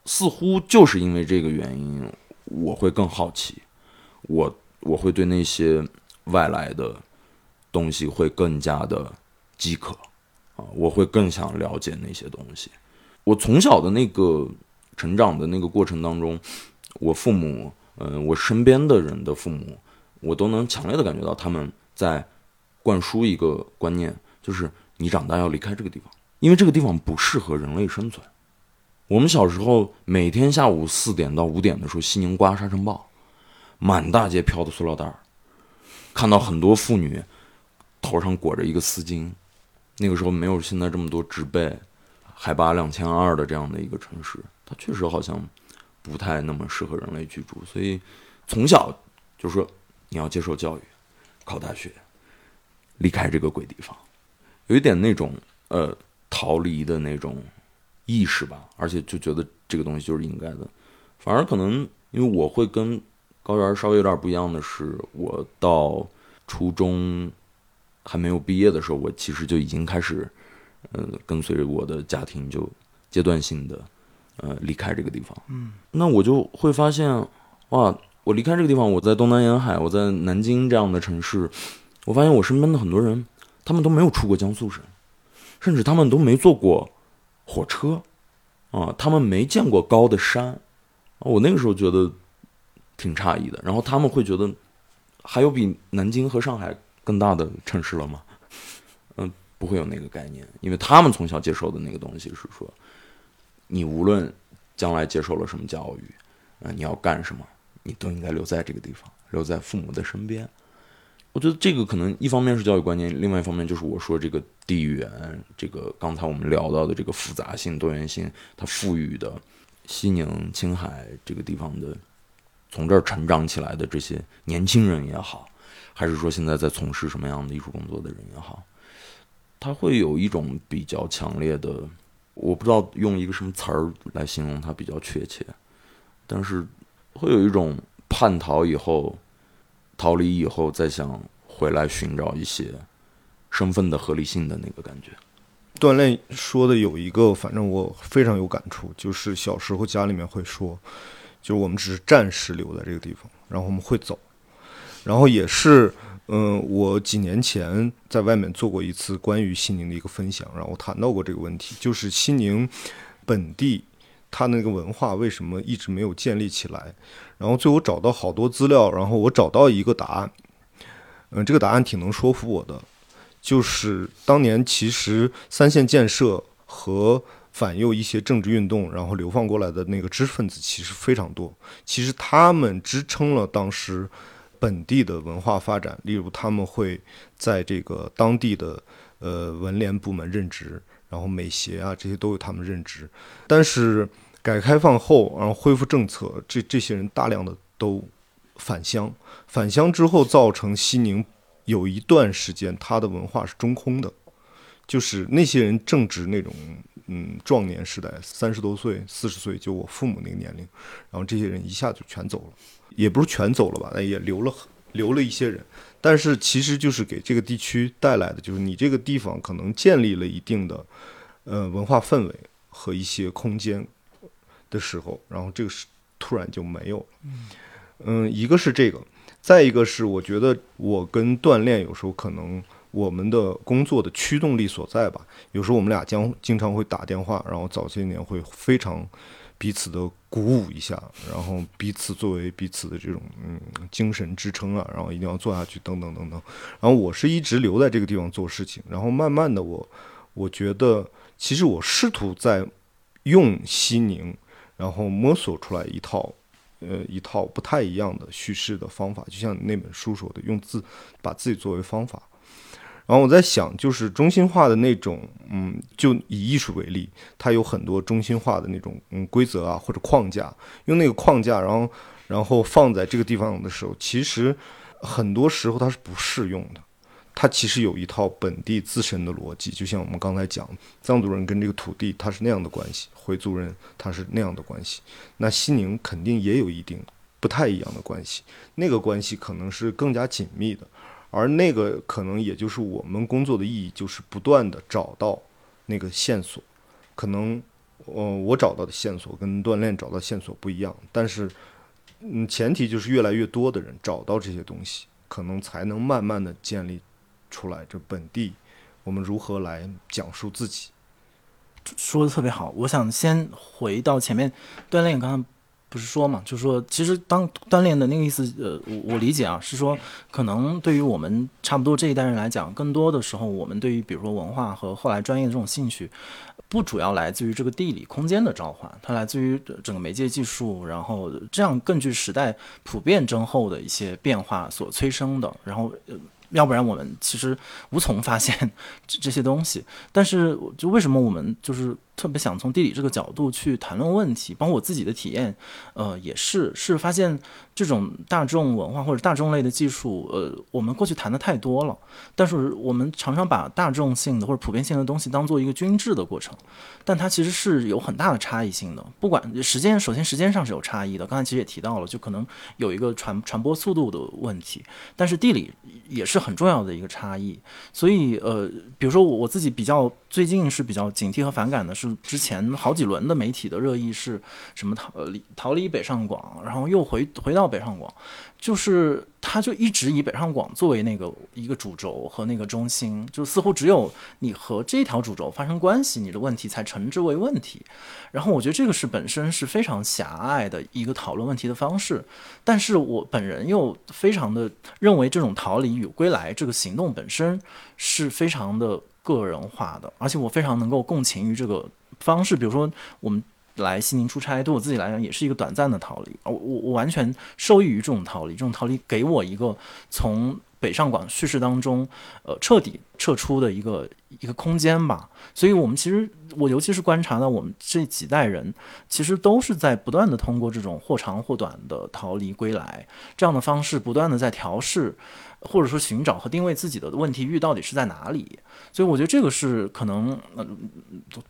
似乎就是因为这个原因，我会更好奇，我我会对那些外来的东西会更加的饥渴啊，我会更想了解那些东西。我从小的那个成长的那个过程当中，我父母，嗯、我身边的人的父母，我都能强烈的感觉到他们在灌输一个观念，就是你长大要离开这个地方，因为这个地方不适合人类生存。我们小时候每天下午四点到五点的时候，西宁刮沙尘暴，满大街飘的塑料袋儿，看到很多妇女头上裹着一个丝巾。那个时候没有现在这么多植被，海拔两千二的这样的一个城市，它确实好像不太那么适合人类居住。所以从小就说你要接受教育，考大学，离开这个鬼地方，有一点那种呃逃离的那种意识吧，而且就觉得这个东西就是应该的。反而可能因为我会跟高原稍微有点不一样的是，我到初中还没有毕业的时候，我其实就已经开始，呃，跟随着我的家庭就阶段性的呃离开这个地方。嗯，那我就会发现，哇，我离开这个地方，我在东南沿海，我在南京这样的城市，我发现我身边的很多人，他们都没有出过江苏省，甚至他们都没坐过火车，啊，他们没见过高的山。我那个时候觉得挺诧异的，然后他们会觉得还有比南京和上海更大的城市了吗？<laughs> 嗯，不会有那个概念，因为他们从小接受的那个东西是说，你无论将来接受了什么教育，啊，你要干什么，你都应该留在这个地方，留在父母的身边。我觉得这个可能一方面是教育观念，另外一方面就是我说这个地缘，这个刚才我们聊到的这个复杂性、多元性，它赋予的。西宁、青海这个地方的，从这儿成长起来的这些年轻人也好，还是说现在在从事什么样的艺术工作的人也好，他会有一种比较强烈的，我不知道用一个什么词儿来形容它比较确切，但是会有一种叛逃以后、逃离以后再想回来寻找一些身份的合理性的那个感觉。锻炼说的有一个，反正我非常有感触，就是小时候家里面会说，就是我们只是暂时留在这个地方，然后我们会走，然后也是，嗯，我几年前在外面做过一次关于西宁的一个分享，然后谈到过这个问题，就是西宁本地它那个文化为什么一直没有建立起来，然后最后找到好多资料，然后我找到一个答案，嗯，这个答案挺能说服我的。就是当年其实三线建设和反右一些政治运动，然后流放过来的那个知识分子其实非常多。其实他们支撑了当时本地的文化发展，例如他们会在这个当地的呃文联部门任职，然后美协啊这些都有他们任职。但是改革开放后，然后恢复政策，这这些人大量的都返乡，返乡之后造成西宁。有一段时间，他的文化是中空的，就是那些人正值那种嗯壮年时代，三十多岁、四十岁，就我父母那个年龄，然后这些人一下就全走了，也不是全走了吧，那也留了留了一些人，但是其实就是给这个地区带来的，就是你这个地方可能建立了一定的呃文化氛围和一些空间的时候，然后这个是突然就没有了，嗯，一个是这个。再一个是，我觉得我跟锻炼有时候可能我们的工作的驱动力所在吧。有时候我们俩将经常会打电话，然后早些年会非常彼此的鼓舞一下，然后彼此作为彼此的这种嗯精神支撑啊，然后一定要做下去等等等等。然后我是一直留在这个地方做事情，然后慢慢的我我觉得其实我试图在用西宁，然后摸索出来一套。呃，一套不太一样的叙事的方法，就像那本书说的，用字把自己作为方法。然后我在想，就是中心化的那种，嗯，就以艺术为例，它有很多中心化的那种嗯规则啊或者框架，用那个框架，然后然后放在这个地方的时候，其实很多时候它是不适用的。它其实有一套本地自身的逻辑，就像我们刚才讲，藏族人跟这个土地它是那样的关系，回族人他是那样的关系，那西宁肯定也有一定不太一样的关系，那个关系可能是更加紧密的，而那个可能也就是我们工作的意义，就是不断的找到那个线索，可能，呃，我找到的线索跟锻炼找到线索不一样，但是，嗯，前提就是越来越多的人找到这些东西，可能才能慢慢的建立。出来，这本地我们如何来讲述自己？说的特别好。我想先回到前面，锻炼刚刚不是说嘛，就是说，其实当锻炼的那个意思，呃，我我理解啊，是说，可能对于我们差不多这一代人来讲，更多的时候，我们对于比如说文化和后来专业的这种兴趣，不主要来自于这个地理空间的召唤，它来自于整个媒介技术，然后这样更具时代普遍增厚的一些变化所催生的，然后。要不然我们其实无从发现 <laughs> 这这些东西。但是，就为什么我们就是特别想从地理这个角度去谈论问题，包括我自己的体验，呃，也是是发现这种大众文化或者大众类的技术，呃，我们过去谈的太多了，但是我们常常把大众性的或者普遍性的东西当做一个均质的过程，但它其实是有很大的差异性的。不管时间，首先时间上是有差异的，刚才其实也提到了，就可能有一个传传播速度的问题，但是地理也是很重要的一个差异。所以，呃，比如说我我自己比较最近是比较警惕和反感的是。之前好几轮的媒体的热议是什么逃离逃离北上广，然后又回回到北上广，就是他就一直以北上广作为那个一个主轴和那个中心，就似乎只有你和这条主轴发生关系，你的问题才称之为问题。然后我觉得这个是本身是非常狭隘的一个讨论问题的方式，但是我本人又非常的认为这种逃离与归来这个行动本身是非常的。个人化的，而且我非常能够共情于这个方式。比如说，我们来西宁出差，对我自己来讲也是一个短暂的逃离。我我我完全受益于这种逃离，这种逃离给我一个从北上广叙事当中，呃，彻底撤出的一个一个空间吧。所以，我们其实我尤其是观察到，我们这几代人其实都是在不断的通过这种或长或短的逃离归来这样的方式，不断的在调试。或者说寻找和定位自己的问题域到底是在哪里，所以我觉得这个是可能，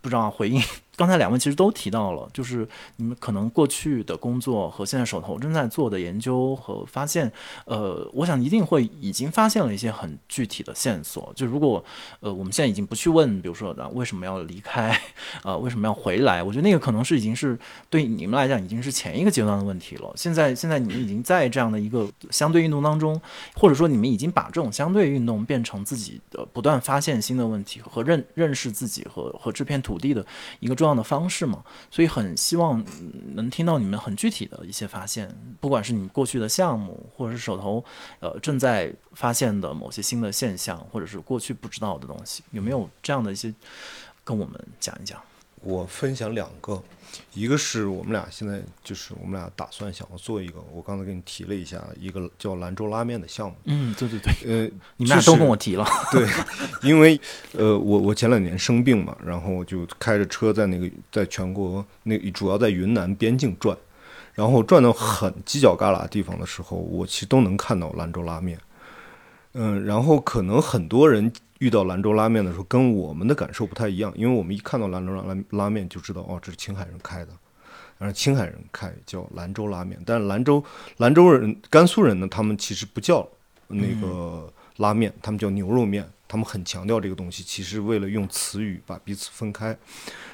不知道回应。刚才两位其实都提到了，就是你们可能过去的工作和现在手头正在做的研究和发现，呃，我想一定会已经发现了一些很具体的线索。就如果呃我们现在已经不去问，比如说为什么要离开，啊 <laughs> 为什么要回来，我觉得那个可能是已经是对你们来讲已经是前一个阶段的问题了。现在现在你们已经在这样的一个相对运动当中，或者说你们已经把这种相对运动变成自己的不断发现新的问题和认认识自己和和这片土地的一个这样的方式嘛，所以很希望能听到你们很具体的一些发现，不管是你过去的项目，或者是手头呃正在发现的某些新的现象，或者是过去不知道的东西，有没有这样的一些跟我们讲一讲？我分享两个。一个是我们俩现在就是我们俩打算想要做一个，我刚才给你提了一下，一个叫兰州拉面的项目。嗯，对对对，呃，你们俩都跟我提了。<laughs> 对，因为呃，我我前两年生病嘛，然后就开着车在那个在全国那主要在云南边境转，然后转到很犄角旮旯地方的时候，我其实都能看到兰州拉面。嗯，然后可能很多人。遇到兰州拉面的时候，跟我们的感受不太一样，因为我们一看到兰州拉拉面就知道，哦，这是青海人开的，然后青海人开叫兰州拉面。但是兰州兰州人、甘肃人呢，他们其实不叫那个拉面，他们叫牛肉面。他们很强调这个东西，其实为了用词语把彼此分开。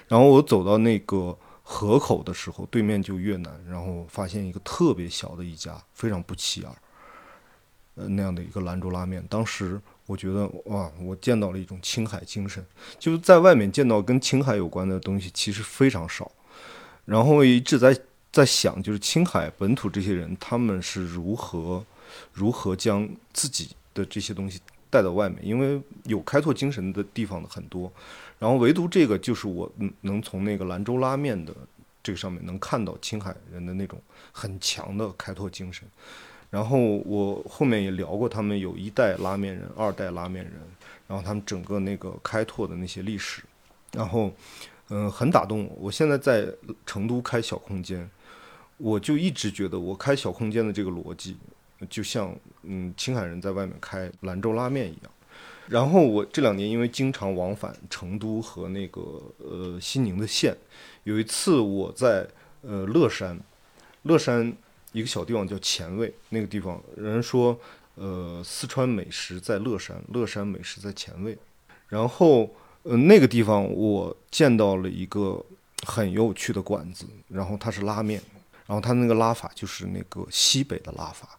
然后我走到那个河口的时候，对面就越南，然后发现一个特别小的一家，非常不起眼，呃，那样的一个兰州拉面，当时。我觉得哇，我见到了一种青海精神，就是在外面见到跟青海有关的东西其实非常少。然后一直在在想，就是青海本土这些人他们是如何如何将自己的这些东西带到外面，因为有开拓精神的地方的很多。然后唯独这个，就是我能从那个兰州拉面的这个上面能看到青海人的那种很强的开拓精神。然后我后面也聊过，他们有一代拉面人，二代拉面人，然后他们整个那个开拓的那些历史，然后，嗯，很打动我。我现在在成都开小空间，我就一直觉得我开小空间的这个逻辑，就像嗯青海人在外面开兰州拉面一样。然后我这两年因为经常往返成都和那个呃西宁的线，有一次我在呃乐山，乐山。一个小地方叫前卫，那个地方人说，呃，四川美食在乐山，乐山美食在前卫。然后，呃，那个地方我见到了一个很有趣的馆子，然后它是拉面，然后它那个拉法就是那个西北的拉法。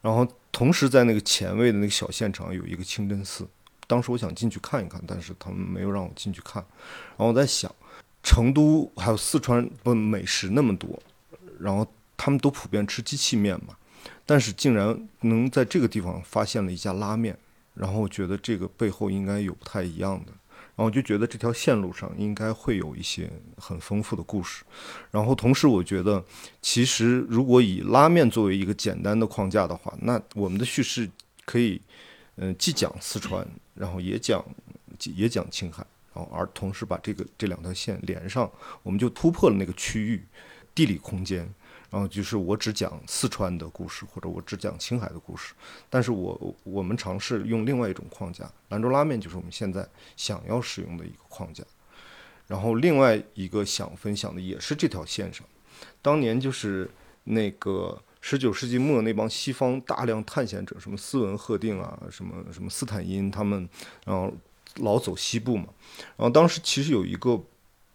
然后，同时在那个前卫的那个小县城有一个清真寺，当时我想进去看一看，但是他们没有让我进去看。然后我在想，成都还有四川不美食那么多，然后。他们都普遍吃机器面嘛，但是竟然能在这个地方发现了一家拉面，然后我觉得这个背后应该有不太一样的，然后我就觉得这条线路上应该会有一些很丰富的故事，然后同时我觉得，其实如果以拉面作为一个简单的框架的话，那我们的叙事可以，嗯，既讲四川，然后也讲也讲青海，然后而同时把这个这两条线连上，我们就突破了那个区域地理空间。然后就是我只讲四川的故事，或者我只讲青海的故事，但是我我们尝试用另外一种框架，兰州拉面就是我们现在想要使用的一个框架。然后另外一个想分享的也是这条线上，当年就是那个十九世纪末那帮西方大量探险者，什么斯文赫定啊，什么什么斯坦因他们，然后老走西部嘛。然后当时其实有一个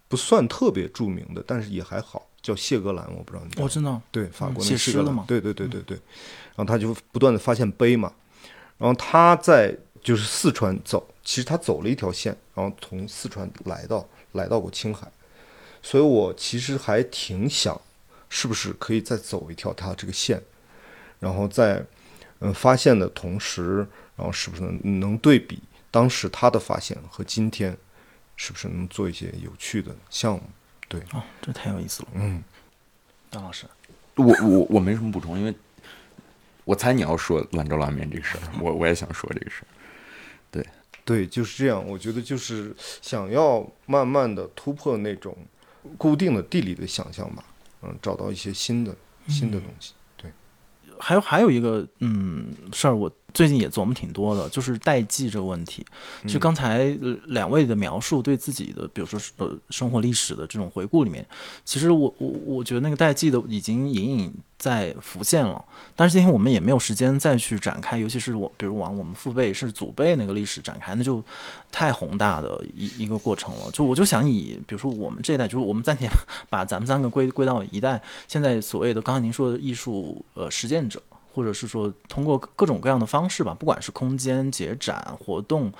不算特别著名的，但是也还好。叫谢格兰，我不知道你。我知道，对，法国写诗的嘛。对对对对对，然后他就不断的发现碑嘛，然后他在就是四川走，其实他走了一条线，然后从四川来到来到过青海，所以我其实还挺想，是不是可以再走一条他这个线，然后在嗯发现的同时，然后是不是能能对比当时他的发现和今天，是不是能做一些有趣的项目？对哦，这太有意思了。嗯，张老师，我我我没什么补充，因为我猜你要说兰州拉面这个事儿，我我也想说这个事儿。对对，就是这样。我觉得就是想要慢慢的突破那种固定的地理的想象吧，嗯，找到一些新的新的东西。对，还有还有一个嗯事儿，我最近也琢磨挺多的，就是代际这个问题。就刚才两位的描述，对自己的，比如说呃生活历史的这种回顾里面，其实我我我觉得那个代际的已经隐隐在浮现了。但是今天我们也没有时间再去展开，尤其是我比如往我们父辈是祖辈那个历史展开，那就太宏大的一一个过程了。就我就想以比如说我们这一代，就是我们暂且 <laughs> 把咱们三个归归到一代，现在所谓的刚才您说的艺术呃实践者。或者是说通过各种各样的方式吧，不管是空间、节展、活动、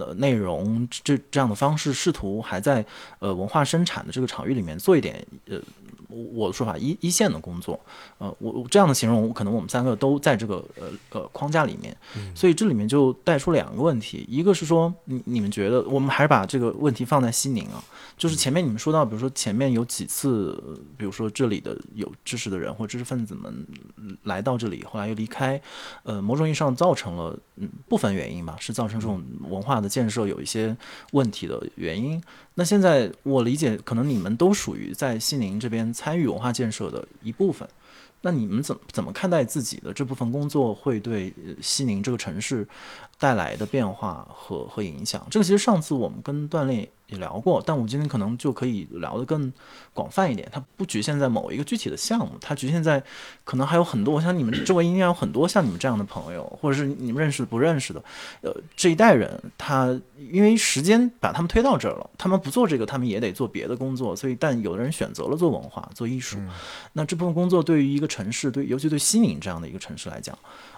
呃内容这这样的方式，试图还在呃文化生产的这个场域里面做一点呃。我的说法一一线的工作，呃，我我这样的形容，可能我们三个都在这个呃呃框架里面，所以这里面就带出两个问题，一个是说，你你们觉得，我们还是把这个问题放在西宁啊，就是前面你们说到，比如说前面有几次，比如说这里的有知识的人或知识分子们来到这里，后来又离开，呃，某种意义上造成了嗯部分原因吧，是造成这种文化的建设有一些问题的原因。那现在我理解，可能你们都属于在西宁这边参与文化建设的一部分。那你们怎怎么看待自己的这部分工作会对西宁这个城市带来的变化和和影响？这个其实上次我们跟锻炼。也聊过，但我们今天可能就可以聊得更广泛一点。它不局限在某一个具体的项目，它局限在可能还有很多。我想你们周围应该有很多像你们这样的朋友，或者是你们认识不认识的，呃，这一代人，他因为时间把他们推到这儿了，他们不做这个，他们也得做别的工作。所以，但有的人选择了做文化、做艺术。那这部分工作对于一个城市，对尤其对西宁这样的一个城市来讲，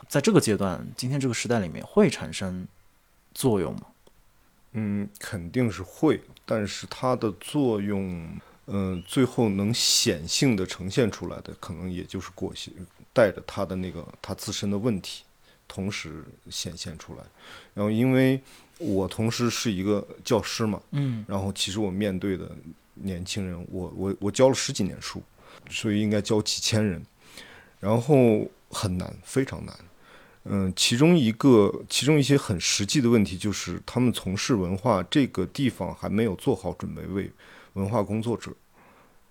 在这个阶段，今天这个时代里面会产生作用吗？嗯，肯定是会，但是它的作用，嗯，最后能显性的呈现出来的，可能也就是过些带着它的那个它自身的问题，同时显现出来。然后，因为我同时是一个教师嘛，嗯，然后其实我面对的年轻人，我我我教了十几年书，所以应该教几千人，然后很难，非常难。嗯，其中一个，其中一些很实际的问题就是，他们从事文化这个地方还没有做好准备，为文化工作者，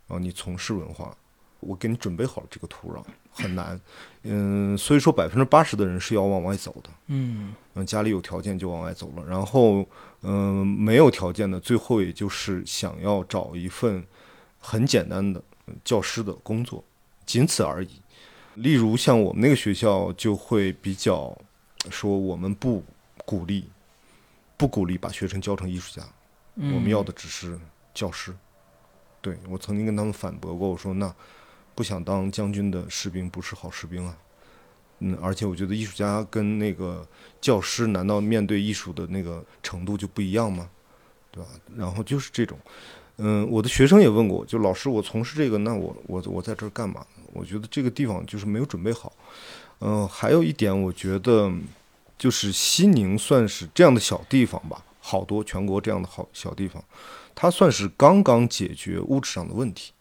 啊，你从事文化，我给你准备好了这个土壤，很难。嗯，所以说百分之八十的人是要往外走的。嗯，嗯，家里有条件就往外走了，然后，嗯，没有条件的，最后也就是想要找一份很简单的教师的工作，仅此而已。例如像我们那个学校就会比较说，我们不鼓励，不鼓励把学生教成艺术家，我们要的只是教师。对我曾经跟他们反驳过，我说那不想当将军的士兵不是好士兵啊。嗯，而且我觉得艺术家跟那个教师，难道面对艺术的那个程度就不一样吗？对吧？然后就是这种，嗯，我的学生也问过，就老师，我从事这个，那我我我在这儿干嘛？我觉得这个地方就是没有准备好，嗯，还有一点，我觉得就是西宁算是这样的小地方吧，好多全国这样的好小地方，它算是刚刚解决物质上的问题，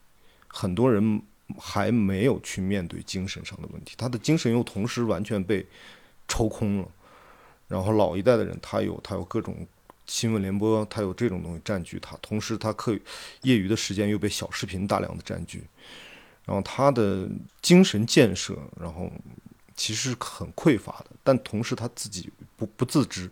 很多人还没有去面对精神上的问题，他的精神又同时完全被抽空了，然后老一代的人他有他有各种新闻联播它有这种东西占据它，同时它课业余的时间又被小视频大量的占据，然后他的精神建设，然后其实很匮乏的，但同时他自己不不自知，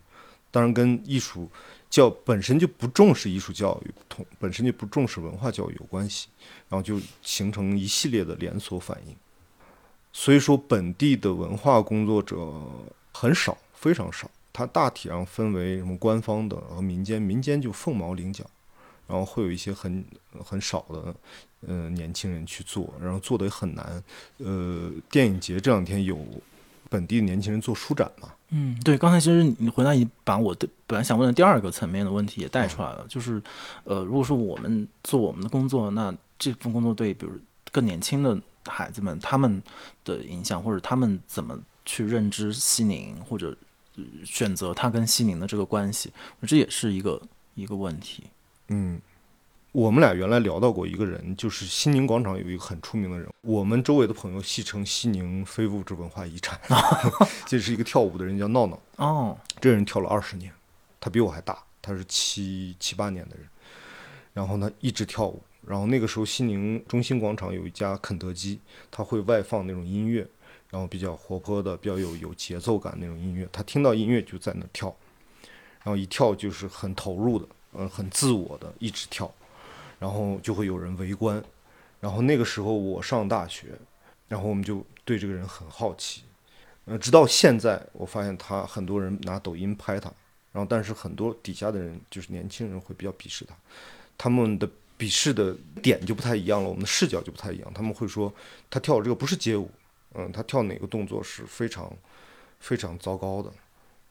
当然跟艺术教本身就不重视艺术教育，同本身就不重视文化教育有关系，然后就形成一系列的连锁反应。所以说，本地的文化工作者很少，非常少。它大体上分为什么官方的和民间，民间就凤毛麟角，然后会有一些很很少的呃年轻人去做，然后做的也很难。呃，电影节这两天有本地的年轻人做书展嘛？嗯，对，刚才其实你回答已把我的本来想问的第二个层面的问题也带出来了，就是呃，如果说我们做我们的工作，那这份工作对比如更年轻的孩子们他们的影响，或者他们怎么去认知西宁，或者选择他跟西宁的这个关系，这也是一个一个问题。嗯，我们俩原来聊到过一个人，就是西宁广场有一个很出名的人，我们周围的朋友戏称西宁非物质文化遗产，<laughs> 这是一个跳舞的人叫闹闹。哦，这人跳了二十年，他比我还大，他是七七八年的人，然后呢一直跳舞，然后那个时候西宁中心广场有一家肯德基，他会外放那种音乐，然后比较活泼的、比较有有节奏感那种音乐，他听到音乐就在那跳，然后一跳就是很投入的，呃，很自我的一直跳，然后就会有人围观，然后那个时候我上大学，然后我们就对这个人很好奇，呃，直到现在我发现他很多人拿抖音拍他，然后但是很多底下的人就是年轻人会比较鄙视他，他们的鄙视的点就不太一样了，我们的视角就不太一样，他们会说他跳这个不是街舞，嗯，他跳哪个动作是非常非常糟糕的，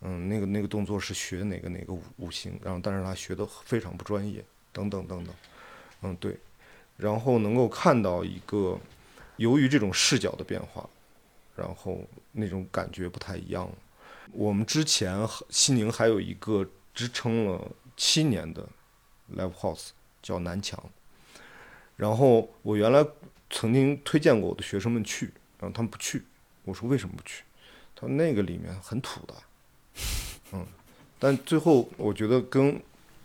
嗯，那个那个动作是学哪个哪个舞舞行，然后但是他学的非常不专业，等等等等，嗯，对，然后能够看到一个由于这种视角的变化，然后那种感觉不太一样。我们之前西宁还有一个支撑了七年的 live house 叫南墙，然后我原来曾经推荐过我的学生们去，然后他们不去，我说为什么不去？他说那个里面很土的，<laughs> 嗯，但最后我觉得跟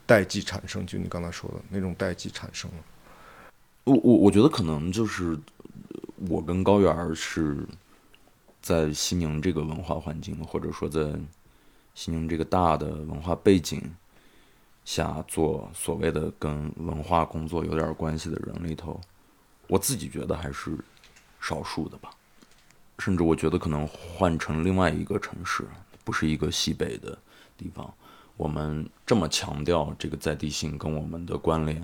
代际产生，就你刚才说的那种代际产生了。我我我觉得可能就是我跟高原是在西宁这个文化环境，或者说在西宁这个大的文化背景下做所谓的跟文化工作有点关系的人里头，我自己觉得还是少数的吧。甚至我觉得可能换成另外一个城市，不是一个西北的地方，我们这么强调这个在地性跟我们的关联，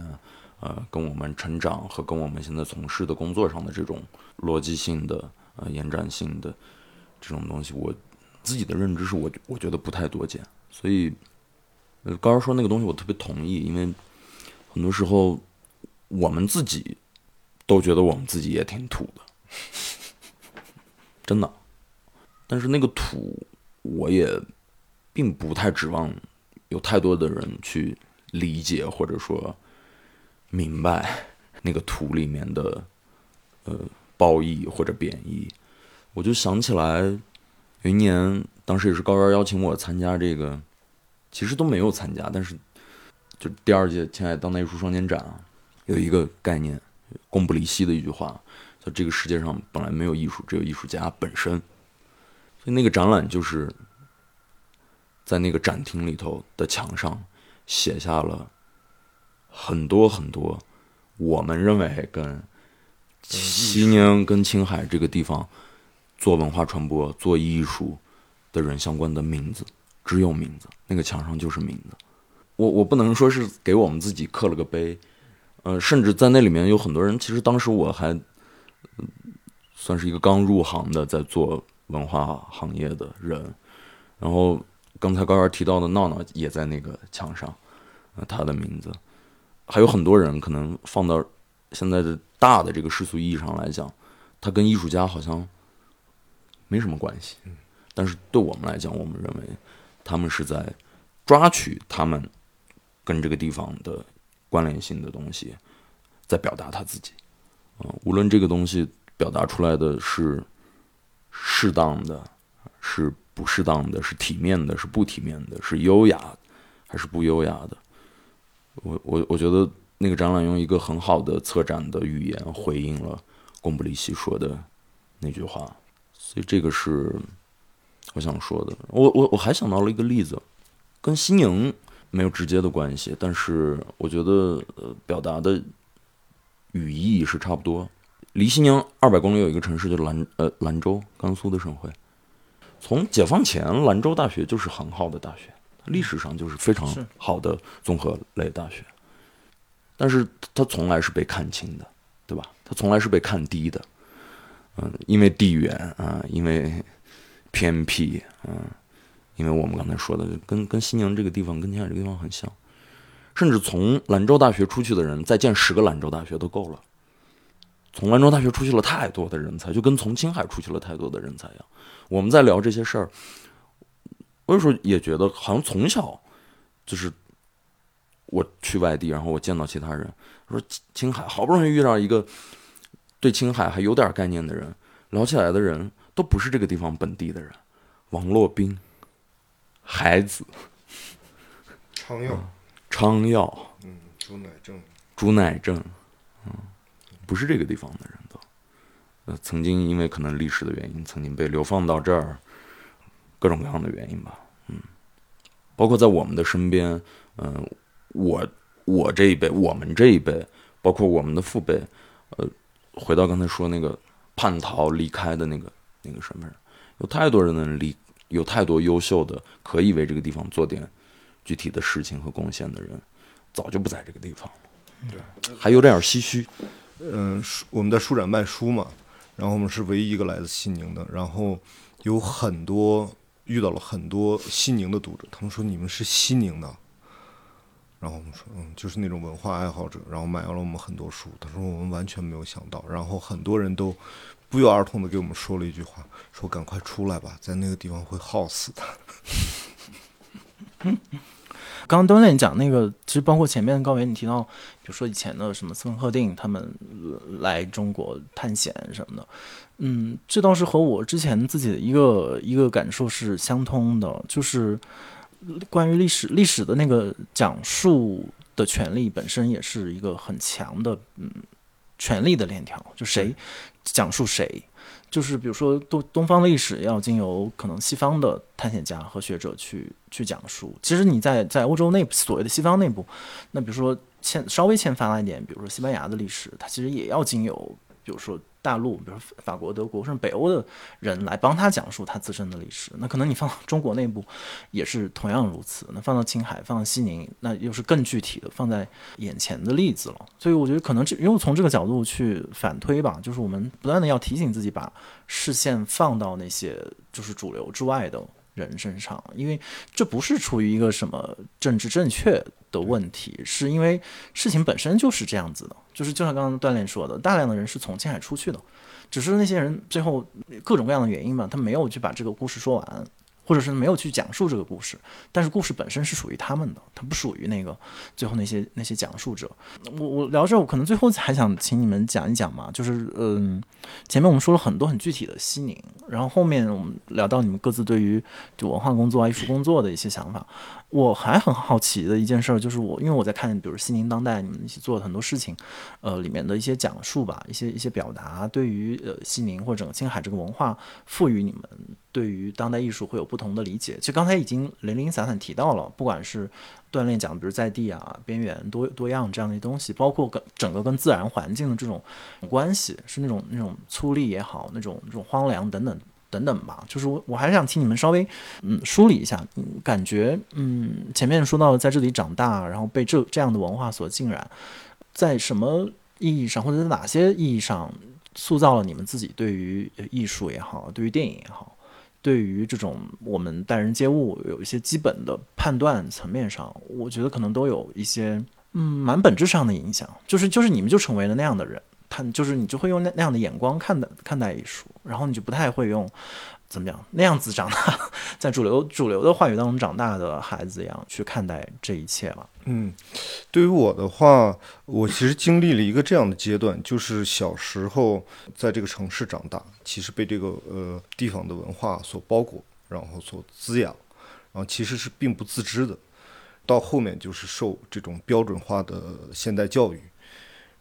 呃，跟我们成长和跟我们现在从事的工作上的这种逻辑性的、呃延展性的这种东西，我自己的认知是我我觉得不太多见。所以，呃，高儿说那个东西我特别同意，因为很多时候我们自己都觉得我们自己也挺土的。<laughs> 真的。但是那个土，我也并不太指望有太多的人去理解或者说明白那个图里面的呃褒义或者贬义。我就想起来有一年，当时也是高原邀请我参加这个，其实都没有参加，但是就第二届青海当代艺术双年展啊，有一个概念，公不离析的一句话。在这个世界上本来没有艺术，只有艺术家本身。所以那个展览就是在那个展厅里头的墙上写下了很多很多我们认为跟西宁、跟青海这个地方做文化传播、做艺术的人相关的名字，只有名字，那个墙上就是名字。我我不能说是给我们自己刻了个碑，呃，甚至在那里面有很多人，其实当时我还。算是一个刚入行的在做文化行业的人，然后刚才高原提到的闹闹也在那个墙上，他的名字，还有很多人可能放到现在的大的这个世俗意义上来讲，他跟艺术家好像没什么关系，但是对我们来讲，我们认为他们是在抓取他们跟这个地方的关联性的东西，在表达他自己。嗯，无论这个东西表达出来的是适当的，是不适当的，是体面的，是不体面的，是优雅还是不优雅的。我我我觉得那个展览用一个很好的策展的语言回应了贡布里希说的那句话，所以这个是我想说的。我我我还想到了一个例子，跟西宁没有直接的关系，但是我觉得呃表达的语义是差不多。离西宁二百公里有一个城市叫兰呃兰州，甘肃的省会。从解放前，兰州大学就是很好的大学，历史上就是非常好的综合类大学。但是它从来是被看轻的，对吧？它从来是被看低的。嗯，因为地缘啊，因为偏僻，嗯，因为我们刚才说的，跟跟西宁这个地方，跟青海这个地方很像。甚至从兰州大学出去的人，再建十个兰州大学都够了。从兰州大学出去了太多的人才，就跟从青海出去了太多的人才一样。我们在聊这些事儿，我有时候也觉得，好像从小就是我去外地，然后我见到其他人，说青海好不容易遇到一个对青海还有点概念的人，聊起来的人都不是这个地方本地的人，王洛宾、孩子、昌耀，昌耀、嗯，朱乃正，朱乃正，嗯，不是这个地方的人都，呃，曾经因为可能历史的原因，曾经被流放到这儿，各种各样的原因吧，嗯，包括在我们的身边，嗯、我我这一辈，我们这一辈，包括我们的父辈，呃，回到刚才说那个叛逃离开的那个那个什么人，有太多人能离，有太多优秀的可以为这个地方做点具体的事情和贡献的人，早就不在这个地方了。对，还有点唏嘘。嗯，书我们在书展卖书嘛，然后我们是唯一一个来自西宁的，然后有很多遇到了很多西宁的读者，他们说你们是西宁的，然后我们说嗯，就是那种文化爱好者，然后买了我们很多书，他说我们完全没有想到，然后很多人都不约而同的给我们说了一句话，说赶快出来吧，在那个地方会耗死的。<laughs> 刚刚端练讲那个，其实包括前面高原你提到，比如说以前的什么斯文赫定他们来中国探险什么的，嗯，这倒是和我之前自己的一个一个感受是相通的，就是关于历史历史的那个讲述的权利本身也是一个很强的嗯权力的链条，就谁讲述谁。就是比如说东东方历史要经由可能西方的探险家和学者去去讲述，其实你在在欧洲内部所谓的西方内部，那比如说欠稍微欠发达一点，比如说西班牙的历史，它其实也要经由比如说大陆，比如法国、德国甚至北欧的人来帮他讲述他自身的历史。那可能你放到中国内部也是同样如此。那放到青海、放到西宁，那又是更具体的放在眼前的例子了。所以我觉得可能这又从这个角度去反推吧，就是我们不断的要提醒自己，把视线放到那些就是主流之外的人身上，因为这不是出于一个什么政治正确的问题，是因为事情本身就是这样子的，就是就像刚刚锻炼说的，大量的人是从青海出去的，只是那些人最后各种各样的原因吧，他没有去把这个故事说完。或者是没有去讲述这个故事，但是故事本身是属于他们的，它不属于那个最后那些那些讲述者。我我聊这，我可能最后还想请你们讲一讲嘛，就是嗯，前面我们说了很多很具体的西宁，然后后面我们聊到你们各自对于就文化工作啊、艺术工作的一些想法。我还很好奇的一件事，就是我因为我在看，比如西宁当代你们一起做的很多事情，呃，里面的一些讲述吧，一些一些表达，对于呃西宁或者整个青海这个文化，赋予你们对于当代艺术会有不同的理解。其实刚才已经零零散散提到了，不管是锻炼讲，比如在地啊、边缘多多样这样的东西，包括跟整个跟自然环境的这种关系，是那种那种粗粝也好，那种那种荒凉等等。等等吧，就是我我还是想请你们稍微嗯梳理一下，嗯，感觉嗯前面说到在这里长大，然后被这这样的文化所浸染，在什么意义上或者在哪些意义上塑造了你们自己对于艺术也好，对于电影也好，对于这种我们待人接物有一些基本的判断层面上，我觉得可能都有一些嗯蛮本质上的影响，就是就是你们就成为了那样的人。他，就是你就会用那那样的眼光看待看待艺术，然后你就不太会用怎么讲那样子长大，在主流主流的话语当中长大的孩子一样去看待这一切了。嗯，对于我的话，我其实经历了一个这样的阶段，就是小时候在这个城市长大，其实被这个呃地方的文化所包裹，然后所滋养，然后其实是并不自知的。到后面就是受这种标准化的现代教育，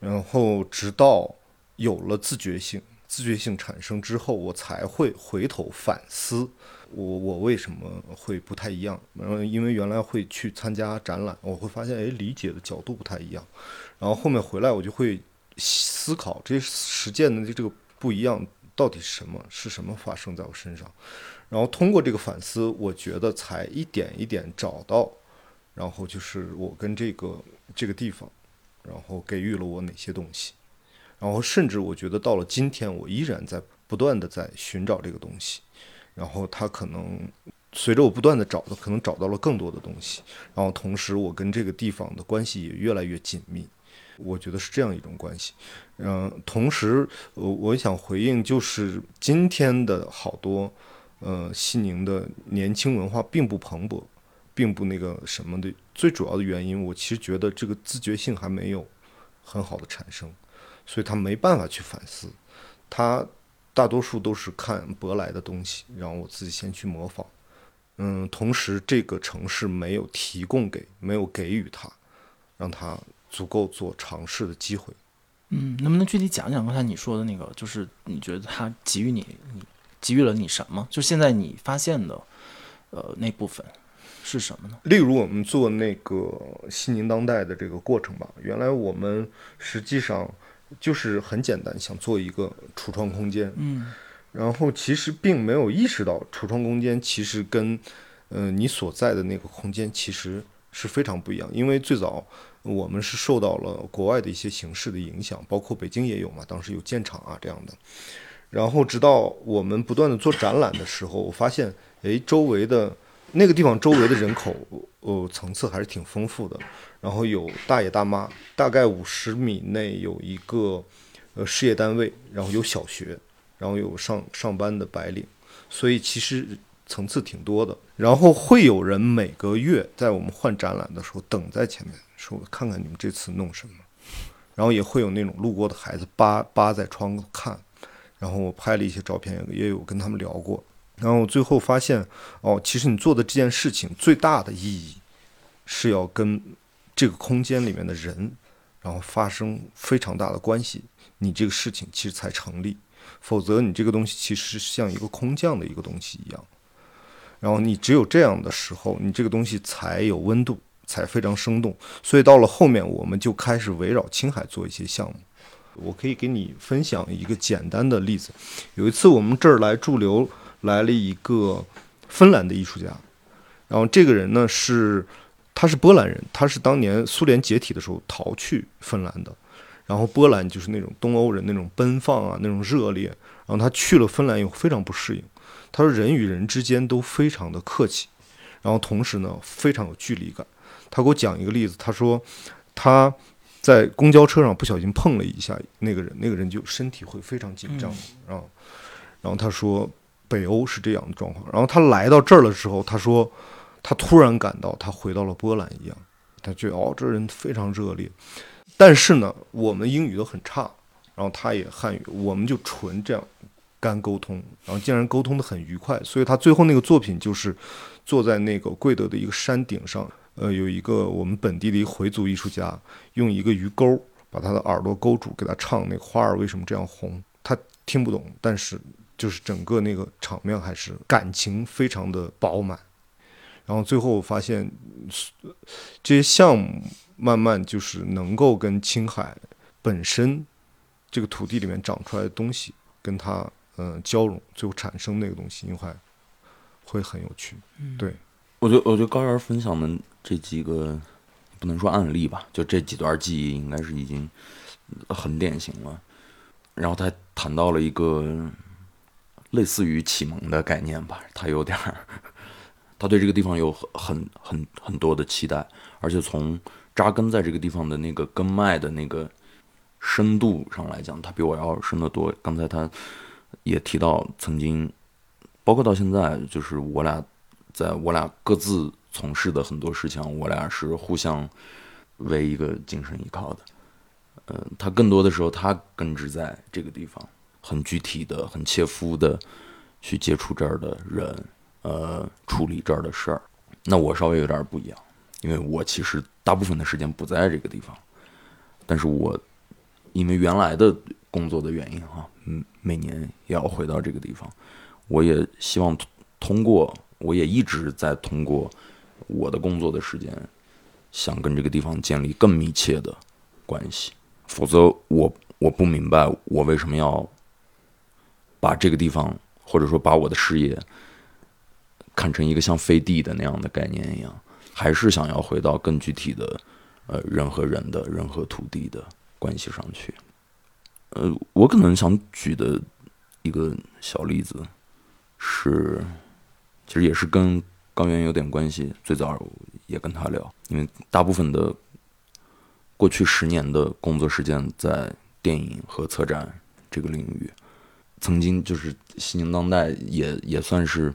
然后直到有了自觉性，自觉性产生之后，我才会回头反思我我为什么会不太一样。然后因为原来会去参加展览，我会发现哎理解的角度不太一样，然后后面回来我就会思考这些实践的这个不一样到底是什么，是什么发生在我身上。然后通过这个反思，我觉得才一点一点找到，然后就是我跟这个这个地方，然后给予了我哪些东西，然后甚至我觉得到了今天，我依然在不断的在寻找这个东西，然后它可能随着我不断的找的，可能找到了更多的东西，然后同时我跟这个地方的关系也越来越紧密，我觉得是这样一种关系。嗯，同时我我想回应就是今天的好多。呃，西宁的年轻文化并不蓬勃，并不那个什么的。最主要的原因，我其实觉得这个自觉性还没有很好的产生，所以他没办法去反思。他大多数都是看舶来的东西，让我自己先去模仿。嗯，同时这个城市没有提供给，没有给予他，让他足够做尝试的机会。嗯，能不能具体讲讲刚才你说的那个，就是你觉得他给予你你？给予了你什么？就现在你发现的，呃，那部分是什么呢？例如，我们做那个西宁当代的这个过程吧。原来我们实际上就是很简单，想做一个橱窗空间。嗯。然后其实并没有意识到，橱窗空间其实跟，呃，你所在的那个空间其实是非常不一样。因为最早我们是受到了国外的一些形式的影响，包括北京也有嘛，当时有建厂啊这样的。然后直到我们不断的做展览的时候，我发现，哎，周围的那个地方周围的人口，呃，层次还是挺丰富的。然后有大爷大妈，大概五十米内有一个呃事业单位，然后有小学，然后有上上班的白领，所以其实层次挺多的。然后会有人每个月在我们换展览的时候等在前面，说看看你们这次弄什么。然后也会有那种路过的孩子扒扒在窗看。然后我拍了一些照片，也有跟他们聊过。然后最后发现，哦，其实你做的这件事情最大的意义，是要跟这个空间里面的人，然后发生非常大的关系，你这个事情其实才成立。否则，你这个东西其实像一个空降的一个东西一样。然后你只有这样的时候，你这个东西才有温度，才非常生动。所以到了后面，我们就开始围绕青海做一些项目。我可以给你分享一个简单的例子。有一次我们这儿来驻留来了一个芬兰的艺术家，然后这个人呢是他是波兰人，他是当年苏联解体的时候逃去芬兰的。然后波兰就是那种东欧人那种奔放啊，那种热烈。然后他去了芬兰以后非常不适应，他说人与人之间都非常的客气，然后同时呢非常有距离感。他给我讲一个例子，他说他。在公交车上不小心碰了一下那个人，那个人就身体会非常紧张，然后，然后他说北欧是这样的状况。然后他来到这儿的时候，他说他突然感到他回到了波兰一样，他觉得哦这人非常热烈。但是呢，我们英语都很差，然后他也汉语，我们就纯这样干沟通，然后竟然沟通的很愉快。所以他最后那个作品就是坐在那个贵德的一个山顶上。呃，有一个我们本地的一回族艺术家，用一个鱼钩把他的耳朵勾住，给他唱那个花儿为什么这样红，他听不懂，但是就是整个那个场面还是感情非常的饱满。然后最后发现，这些项目慢慢就是能够跟青海本身这个土地里面长出来的东西跟它嗯交融，最后产生那个东西，应该会很有趣。对，我觉得我觉得高原分享的。这几个不能说案例吧，就这几段记忆应该是已经很典型了。然后他谈到了一个类似于启蒙的概念吧，他有点儿，<laughs> 他对这个地方有很很很多的期待，而且从扎根在这个地方的那个根脉的那个深度上来讲，他比我要深得多。刚才他也提到，曾经包括到现在，就是我俩在我俩各自。从事的很多事情，我俩是互相为一个精神依靠的。嗯，他更多的时候，他根植在这个地方，很具体的、很切肤的去接触这儿的人，呃，处理这儿的事儿。那我稍微有点不一样，因为我其实大部分的时间不在这个地方，但是我因为原来的工作的原因哈，嗯，每年也要回到这个地方。我也希望通过，我也一直在通过我的工作的时间，想跟这个地方建立更密切的关系。否则，我我不明白我为什么要把这个地方，或者说把我的事业看成一个像飞地的那样的概念一样。还是想要回到更具体的，呃，人和人的人和土地的关系上去。呃，我可能想举的一个小例子是，其实也是跟高原有点关系。最早也跟他聊，因为大部分的过去十年的工作时间在电影和策展这个领域，曾经就是西宁当代也也算是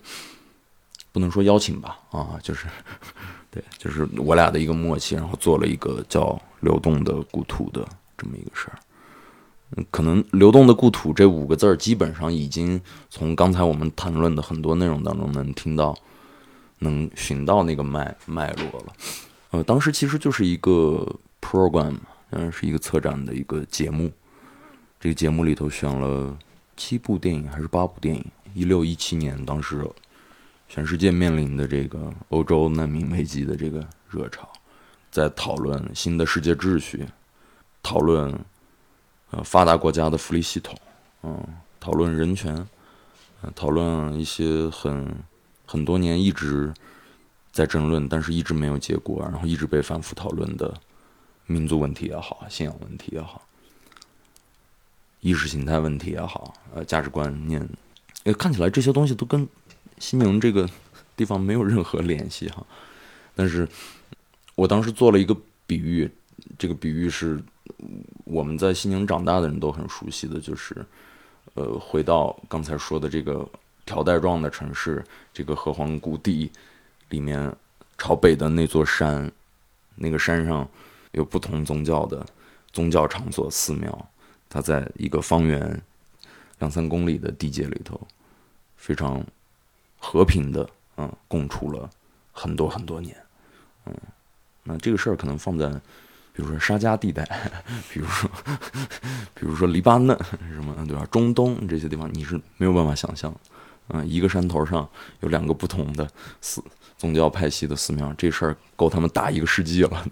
不能说邀请吧，啊，就是。<laughs> 对，就是我俩的一个默契，然后做了一个叫《流动的故土》的这么一个事儿。嗯，可能“流动的故土”这五个字儿，基本上已经从刚才我们谈论的很多内容当中能听到，能寻到那个脉脉络了。呃，当时其实就是一个 program，嗯，是一个策展的一个节目。这个节目里头选了七部电影还是八部电影？一六一七年，当时。全世界面临的这个欧洲难民危机的这个热潮，在讨论新的世界秩序，讨论呃发达国家的福利系统，嗯，讨论人权，嗯，讨论一些很很多年一直在争论，但是一直没有结果，然后一直被反复讨论的民族问题也好，信仰问题也好，意识形态问题也好，呃，价值观念，呃，看起来这些东西都跟。西宁这个地方没有任何联系哈，但是我当时做了一个比喻，这个比喻是我们在西宁长大的人都很熟悉的，就是呃，回到刚才说的这个条带状的城市，这个河皇故地里面朝北的那座山，那个山上有不同宗教的宗教场所寺庙，它在一个方圆两三公里的地界里头，非常。和平的，嗯，共处了很多很多年，嗯，那这个事儿可能放在，比如说沙加地带，<laughs> 比如说，<laughs> 比如说黎巴嫩什么，对吧？中东这些地方，你是没有办法想象，嗯，一个山头上有两个不同的寺宗教派系的寺庙，这事儿够他们打一个世纪了。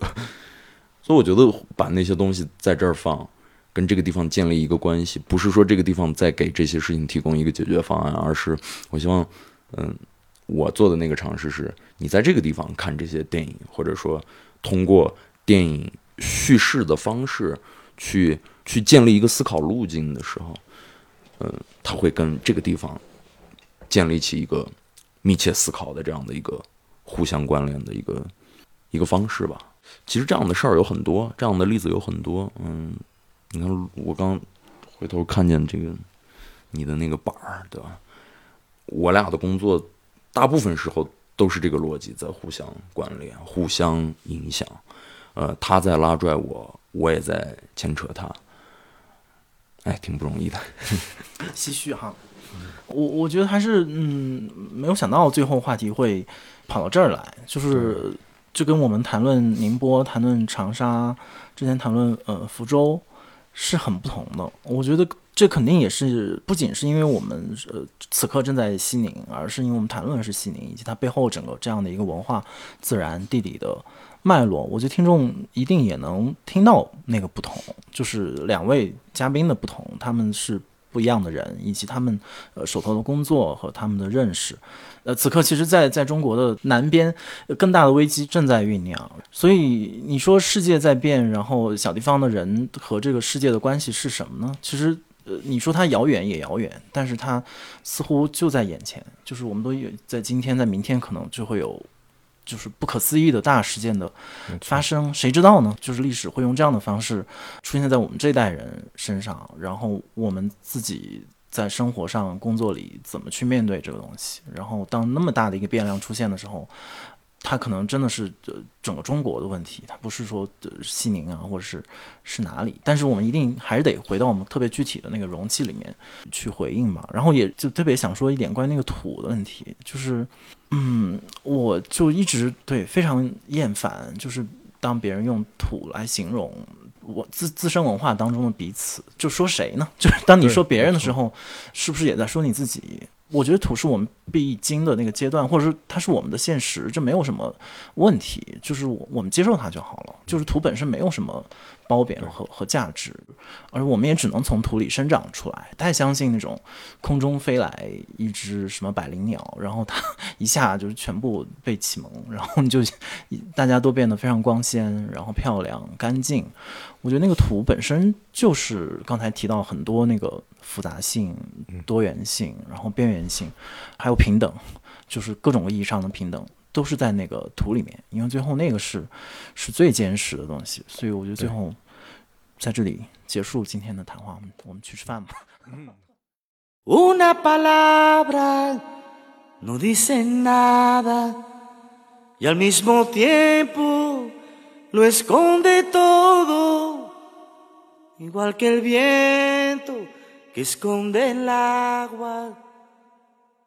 所以我觉得把那些东西在这儿放，跟这个地方建立一个关系，不是说这个地方在给这些事情提供一个解决方案，而是我希望。嗯，我做的那个尝试是，你在这个地方看这些电影，或者说通过电影叙事的方式去去建立一个思考路径的时候，嗯，他会跟这个地方建立起一个密切思考的这样的一个互相关联的一个一个方式吧。其实这样的事儿有很多，这样的例子有很多。嗯，你看我刚回头看见这个你的那个板儿，对吧？我俩的工作，大部分时候都是这个逻辑在互相关联、互相影响。呃，他在拉拽我，我也在牵扯他。哎，挺不容易的。<laughs> 唏嘘哈。我我觉得还是嗯，没有想到最后话题会跑到这儿来，就是就跟我们谈论宁波、谈论长沙，之前谈论呃福州是很不同的。我觉得。这肯定也是不仅是因为我们呃此刻正在西宁，而是因为我们谈论的是西宁以及它背后整个这样的一个文化、自然、地理的脉络。我觉得听众一定也能听到那个不同，就是两位嘉宾的不同，他们是不一样的人，以及他们呃手头的工作和他们的认识。呃，此刻其实，在在中国的南边，更大的危机正在酝酿。所以你说世界在变，然后小地方的人和这个世界的关系是什么呢？其实。呃，你说它遥远也遥远，但是它似乎就在眼前。就是我们都有在今天，在明天可能就会有，就是不可思议的大事件的发生，谁知道呢？就是历史会用这样的方式出现在我们这代人身上，然后我们自己在生活上、工作里怎么去面对这个东西？然后当那么大的一个变量出现的时候，它可能真的是整个中国的问题，它不是说西宁啊，或者是是哪里。但是我们一定还是得回到我们特别具体的那个容器里面去回应嘛。然后也就特别想说一点关于那个土的问题，就是嗯，我就一直对非常厌烦，就是当别人用土来形容我自自身文化当中的彼此，就说谁呢？<laughs> 就是当你说别人的时候，是不是也在说你自己？我觉得土是我们必经的那个阶段，或者是它是我们的现实，这没有什么问题，就是我我们接受它就好了。就是土本身没有什么褒贬和和价值，而我们也只能从土里生长出来。太相信那种空中飞来一只什么百灵鸟，然后它一下就是全部被启蒙，然后你就大家都变得非常光鲜，然后漂亮干净。我觉得那个土本身就是刚才提到很多那个复杂性、多元性，然后边缘性，还有平等，就是各种意义上的平等，都是在那个土里面。因为最后那个是是最坚实的东西，所以我觉得最后在这里结束今天的谈话，我们去吃饭吧。嗯 Una palabra no dice nada y al mismo tiempo lo esconde todo, igual que el viento que esconde el agua.